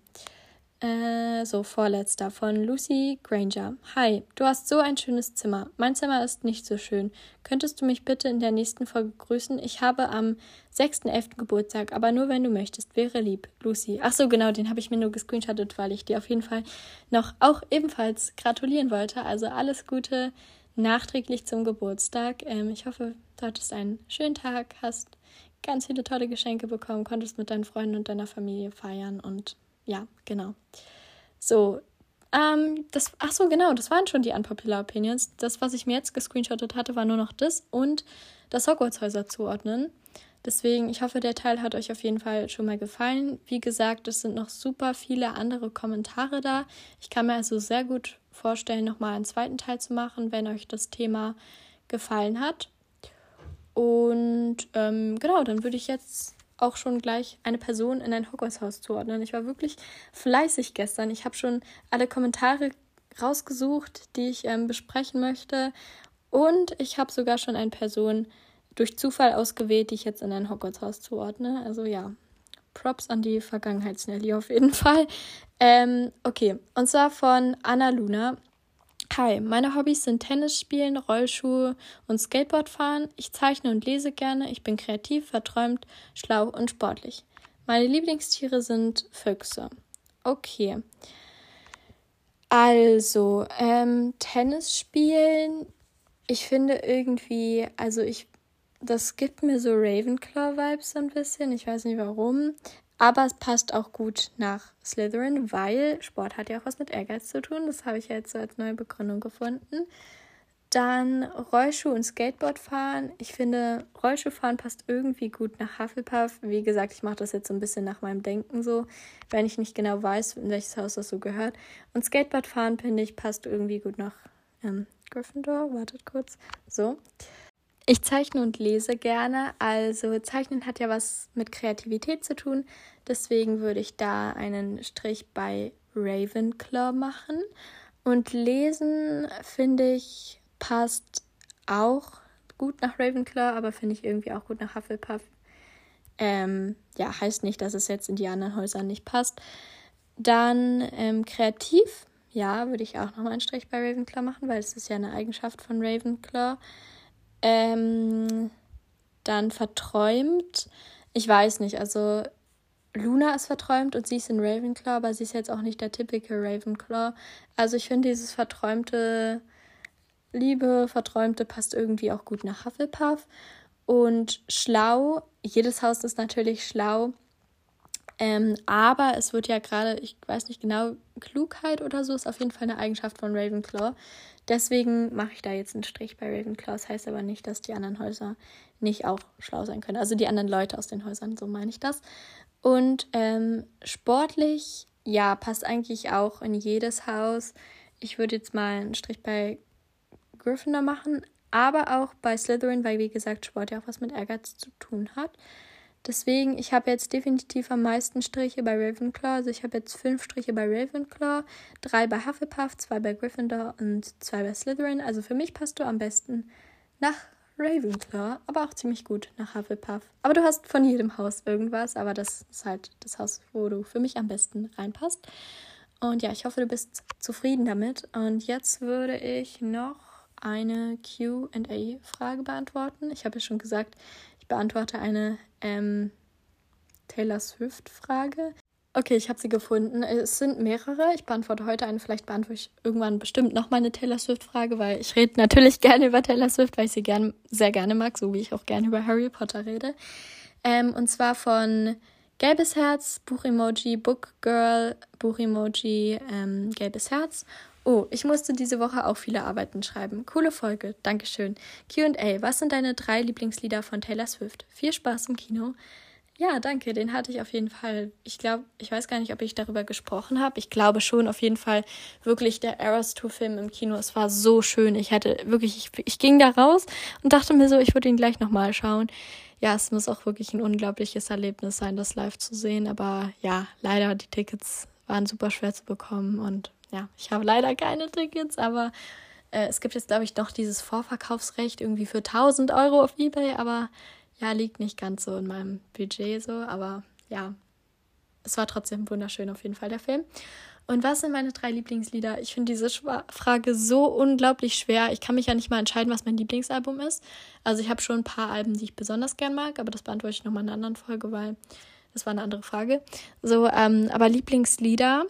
Äh, so, vorletzter von Lucy Granger. Hi, du hast so ein schönes Zimmer. Mein Zimmer ist nicht so schön. Könntest du mich bitte in der nächsten Folge grüßen? Ich habe am 6.11. Geburtstag, aber nur wenn du möchtest. Wäre lieb. Lucy. Ach so, genau, den habe ich mir nur gescreenshottet, weil ich dir auf jeden Fall noch auch ebenfalls gratulieren wollte. Also alles Gute nachträglich zum Geburtstag. Ähm, ich hoffe, du hattest einen schönen Tag, hast ganz viele tolle Geschenke bekommen, konntest mit deinen Freunden und deiner Familie feiern und ja, genau. So, ähm, das, ach so, genau, das waren schon die unpopular Opinions. Das, was ich mir jetzt gescreenshottet hatte, war nur noch das und das Hogwarts-Häuser zuordnen. Deswegen, ich hoffe, der Teil hat euch auf jeden Fall schon mal gefallen. Wie gesagt, es sind noch super viele andere Kommentare da. Ich kann mir also sehr gut vorstellen, nochmal einen zweiten Teil zu machen, wenn euch das Thema gefallen hat. Und ähm, genau, dann würde ich jetzt auch schon gleich eine Person in ein Hogwarts-Haus zuordnen. Ich war wirklich fleißig gestern. Ich habe schon alle Kommentare rausgesucht, die ich ähm, besprechen möchte. Und ich habe sogar schon eine Person durch Zufall ausgewählt, die ich jetzt in ein Hogwarts-Haus zuordne. Also ja, Props an die Vergangenheitsnelly auf jeden Fall. Ähm, okay, und zwar von Anna Luna. Hi, meine Hobbys sind Tennis spielen, Rollschuhe und Skateboard fahren. Ich zeichne und lese gerne. Ich bin kreativ, verträumt, schlau und sportlich. Meine Lieblingstiere sind Füchse. Okay. Also, ähm, Tennis spielen. Ich finde irgendwie, also ich, das gibt mir so Ravenclaw-Vibes ein bisschen. Ich weiß nicht warum. Aber es passt auch gut nach Slytherin, weil Sport hat ja auch was mit Ehrgeiz zu tun. Das habe ich ja jetzt so als neue Begründung gefunden. Dann Rollschuh und Skateboardfahren. Ich finde, Rollschuhfahren passt irgendwie gut nach Hufflepuff. Wie gesagt, ich mache das jetzt so ein bisschen nach meinem Denken so, wenn ich nicht genau weiß, in welches Haus das so gehört. Und Skateboardfahren, finde ich, passt irgendwie gut nach ähm, Gryffindor. Wartet kurz. So. Ich zeichne und lese gerne. Also Zeichnen hat ja was mit Kreativität zu tun. Deswegen würde ich da einen Strich bei Ravenclaw machen. Und lesen, finde ich, passt auch gut nach Ravenclaw, aber finde ich irgendwie auch gut nach Hufflepuff. Ähm, ja, heißt nicht, dass es jetzt in die anderen Häuser nicht passt. Dann ähm, kreativ, ja, würde ich auch nochmal einen Strich bei Ravenclaw machen, weil es ist ja eine Eigenschaft von Ravenclaw. Ähm, dann verträumt. Ich weiß nicht, also Luna ist verträumt und sie ist in Ravenclaw, aber sie ist jetzt auch nicht der typische Ravenclaw. Also ich finde dieses verträumte Liebe, verträumte passt irgendwie auch gut nach Hufflepuff. Und schlau, jedes Haus ist natürlich schlau. Ähm, aber es wird ja gerade, ich weiß nicht genau, Klugheit oder so ist auf jeden Fall eine Eigenschaft von Ravenclaw. Deswegen mache ich da jetzt einen Strich bei Ravenclaw. Das heißt aber nicht, dass die anderen Häuser nicht auch schlau sein können. Also die anderen Leute aus den Häusern, so meine ich das. Und ähm, sportlich, ja, passt eigentlich auch in jedes Haus. Ich würde jetzt mal einen Strich bei Gryffindor machen, aber auch bei Slytherin, weil wie gesagt Sport ja auch was mit Ehrgeiz zu tun hat. Deswegen, ich habe jetzt definitiv am meisten Striche bei Ravenclaw. Also ich habe jetzt fünf Striche bei Ravenclaw, drei bei Hufflepuff, zwei bei Gryffindor und zwei bei Slytherin. Also für mich passt du am besten nach Ravenclaw, aber auch ziemlich gut nach Hufflepuff. Aber du hast von jedem Haus irgendwas, aber das ist halt das Haus, wo du für mich am besten reinpasst. Und ja, ich hoffe, du bist zufrieden damit. Und jetzt würde ich noch eine QA-Frage beantworten. Ich habe ja schon gesagt, beantworte eine ähm, Taylor Swift-Frage. Okay, ich habe sie gefunden. Es sind mehrere. Ich beantworte heute eine. Vielleicht beantworte ich irgendwann bestimmt noch mal eine Taylor Swift-Frage, weil ich rede natürlich gerne über Taylor Swift, weil ich sie gern, sehr gerne mag, so wie ich auch gerne über Harry Potter rede. Ähm, und zwar von Gelbes Herz, Buch-Emoji, Book Girl, Buch-Emoji, ähm, Gelbes Herz. Oh, ich musste diese Woche auch viele Arbeiten schreiben. Coole Folge, Dankeschön. QA, was sind deine drei Lieblingslieder von Taylor Swift? Viel Spaß im Kino. Ja, danke, den hatte ich auf jeden Fall. Ich glaube, ich weiß gar nicht, ob ich darüber gesprochen habe. Ich glaube schon, auf jeden Fall wirklich der Eras Tour Film im Kino. Es war so schön. Ich hatte wirklich, ich, ich ging da raus und dachte mir so, ich würde ihn gleich nochmal schauen. Ja, es muss auch wirklich ein unglaubliches Erlebnis sein, das live zu sehen. Aber ja, leider, die Tickets waren super schwer zu bekommen und ja, ich habe leider keine Tickets, aber äh, es gibt jetzt, glaube ich, noch dieses Vorverkaufsrecht irgendwie für 1000 Euro auf Ebay, aber ja, liegt nicht ganz so in meinem Budget so, aber ja, es war trotzdem wunderschön auf jeden Fall der Film. Und was sind meine drei Lieblingslieder? Ich finde diese Frage so unglaublich schwer. Ich kann mich ja nicht mal entscheiden, was mein Lieblingsalbum ist. Also ich habe schon ein paar Alben, die ich besonders gern mag, aber das beantworte ich nochmal in einer anderen Folge, weil das war eine andere Frage. So, ähm, aber Lieblingslieder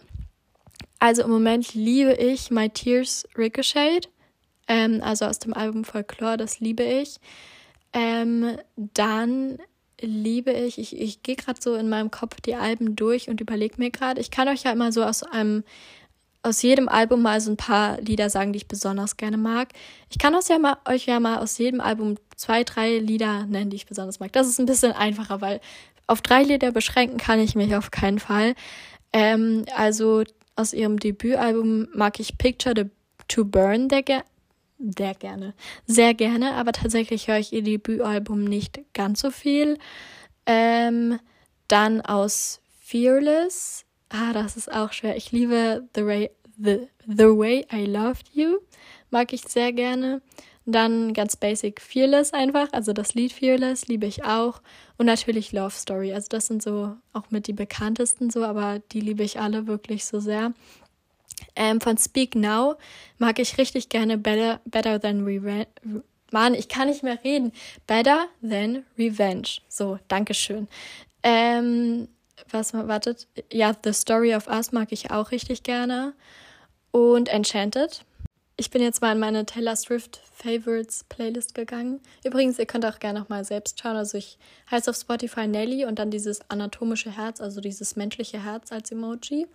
also im Moment liebe ich My Tears Ricochet, ähm, also aus dem Album Folklore, das liebe ich. Ähm, dann liebe ich, ich, ich gehe gerade so in meinem Kopf die Alben durch und überlege mir gerade, ich kann euch ja immer so aus einem aus jedem Album mal so ein paar Lieder sagen, die ich besonders gerne mag. Ich kann ja mal, euch ja mal aus jedem Album zwei, drei Lieder nennen, die ich besonders mag. Das ist ein bisschen einfacher, weil auf drei Lieder beschränken kann ich mich auf keinen Fall. Ähm, also aus ihrem Debütalbum mag ich Picture to Burn der, ge der gerne, sehr gerne, aber tatsächlich höre ich ihr Debütalbum nicht ganz so viel. Ähm, dann aus Fearless, ah, das ist auch schwer. Ich liebe The Way, the, the Way I Loved You, mag ich sehr gerne. Dann ganz basic Fearless einfach, also das Lied Fearless liebe ich auch. Und natürlich Love Story, also das sind so auch mit die bekanntesten so, aber die liebe ich alle wirklich so sehr. Ähm, von Speak Now mag ich richtig gerne Better, Better Than Revenge. Mann, ich kann nicht mehr reden. Better Than Revenge. So, Dankeschön. Ähm, was wartet? Ja, The Story of Us mag ich auch richtig gerne. Und Enchanted ich bin jetzt mal in meine Taylor Swift Favorites Playlist gegangen. Übrigens, ihr könnt auch gerne noch mal selbst schauen. Also ich heiße auf Spotify Nelly und dann dieses anatomische Herz, also dieses menschliche Herz als Emoji.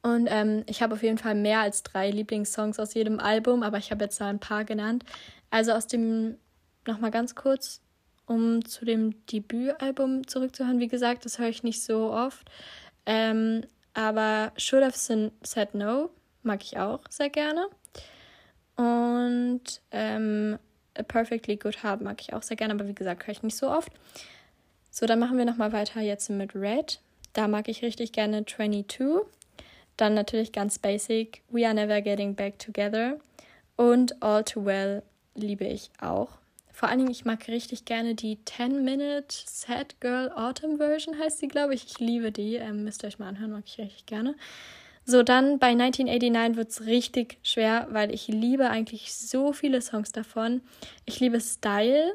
Und ähm, ich habe auf jeden Fall mehr als drei Lieblingssongs aus jedem Album, aber ich habe jetzt da ein paar genannt. Also aus dem, nochmal ganz kurz, um zu dem Debütalbum zurückzuhören. Wie gesagt, das höre ich nicht so oft. Ähm, aber Should Have Said No mag ich auch sehr gerne. Und ähm, A Perfectly Good Heart mag ich auch sehr gerne, aber wie gesagt, höre ich nicht so oft. So, dann machen wir nochmal weiter jetzt mit Red. Da mag ich richtig gerne 22. Dann natürlich ganz basic We Are Never Getting Back Together. Und All Too Well liebe ich auch. Vor allen Dingen, ich mag richtig gerne die 10-Minute Sad Girl Autumn Version, heißt sie, glaube ich. Ich liebe die. Ähm, müsst ihr euch mal anhören, mag ich richtig gerne. So, dann bei 1989 wird es richtig schwer, weil ich liebe eigentlich so viele Songs davon. Ich liebe Style.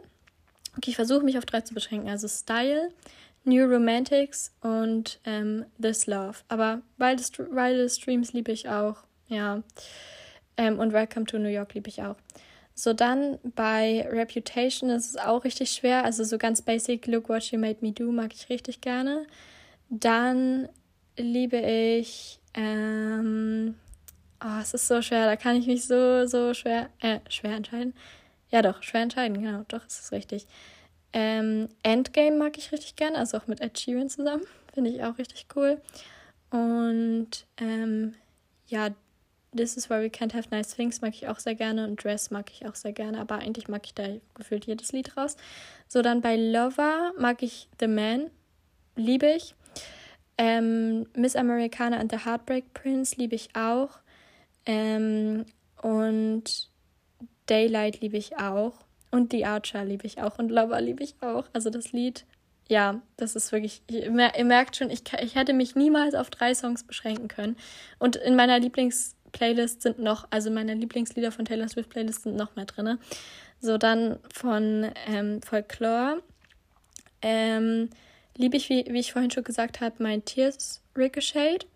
Okay, ich versuche mich auf drei zu beschränken. Also Style, New Romantics und ähm, This Love. Aber Wildest, Wildest Dreams liebe ich auch. Ja. Ähm, und Welcome to New York liebe ich auch. So, dann bei Reputation ist es auch richtig schwer. Also so ganz basic, Look What You Made Me Do mag ich richtig gerne. Dann liebe ich. Ähm, oh, es ist so schwer, da kann ich mich so, so schwer, äh, schwer entscheiden. Ja, doch, schwer entscheiden, genau, doch, ist es richtig. Ähm, Endgame mag ich richtig gern, also auch mit Ed Sheeran zusammen. Finde ich auch richtig cool. Und ähm, ja, This is Why We Can't Have Nice Things mag ich auch sehr gerne und Dress mag ich auch sehr gerne, aber eigentlich mag ich da gefühlt jedes Lied raus. So, dann bei Lover mag ich The Man, liebe ich. Ähm, Miss Americana and the Heartbreak Prince liebe ich auch. Ähm, und Daylight liebe ich auch. Und The Archer liebe ich auch. Und Lover liebe ich auch. Also das Lied, ja, das ist wirklich, ihr merkt schon, ich, ich hätte mich niemals auf drei Songs beschränken können. Und in meiner Lieblingsplaylist sind noch, also meine Lieblingslieder von Taylor Swift Playlist sind noch mehr drin. So, dann von ähm, Folklore. Ähm, liebe ich, wie, wie ich vorhin schon gesagt habe, mein Tears Ricochet.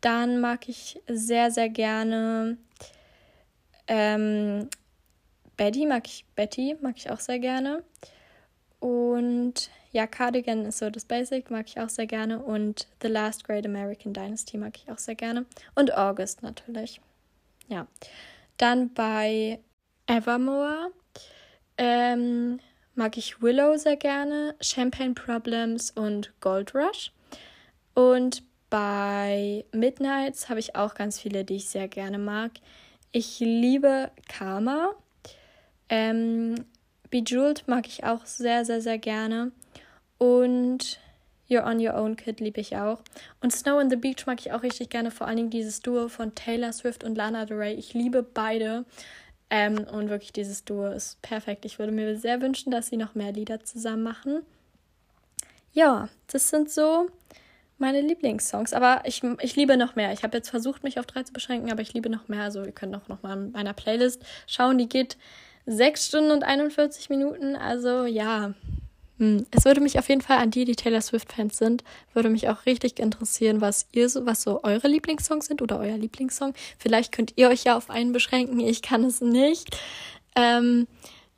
Dann mag ich sehr, sehr gerne ähm, Betty, mag ich Betty, mag ich auch sehr gerne. Und ja, Cardigan ist so das Basic, mag ich auch sehr gerne. Und The Last Great American Dynasty mag ich auch sehr gerne. Und August natürlich. Ja. Dann bei Evermore ähm, mag ich Willow sehr gerne, Champagne Problems und Gold Rush. Und bei Midnights habe ich auch ganz viele, die ich sehr gerne mag. Ich liebe Karma. Ähm, Bejeweled mag ich auch sehr, sehr, sehr gerne. Und You're on Your Own Kid liebe ich auch. Und Snow on the Beach mag ich auch richtig gerne. Vor allen Dingen dieses Duo von Taylor Swift und Lana Del Rey. Ich liebe beide. Ähm, und wirklich, dieses Duo ist perfekt. Ich würde mir sehr wünschen, dass sie noch mehr Lieder zusammen machen. Ja, das sind so meine Lieblingssongs. Aber ich, ich liebe noch mehr. Ich habe jetzt versucht, mich auf drei zu beschränken, aber ich liebe noch mehr. Also ihr könnt auch noch mal in meiner Playlist schauen. Die geht sechs Stunden und 41 Minuten. Also ja. Es würde mich auf jeden Fall an die, die Taylor Swift-Fans sind, würde mich auch richtig interessieren, was ihr so, was so eure Lieblingssongs sind oder euer Lieblingssong. Vielleicht könnt ihr euch ja auf einen beschränken. Ich kann es nicht. Ähm,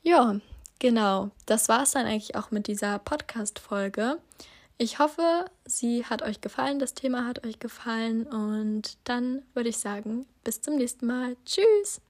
ja, genau. Das war es dann eigentlich auch mit dieser Podcast-Folge. Ich hoffe, sie hat euch gefallen, das Thema hat euch gefallen und dann würde ich sagen, bis zum nächsten Mal. Tschüss!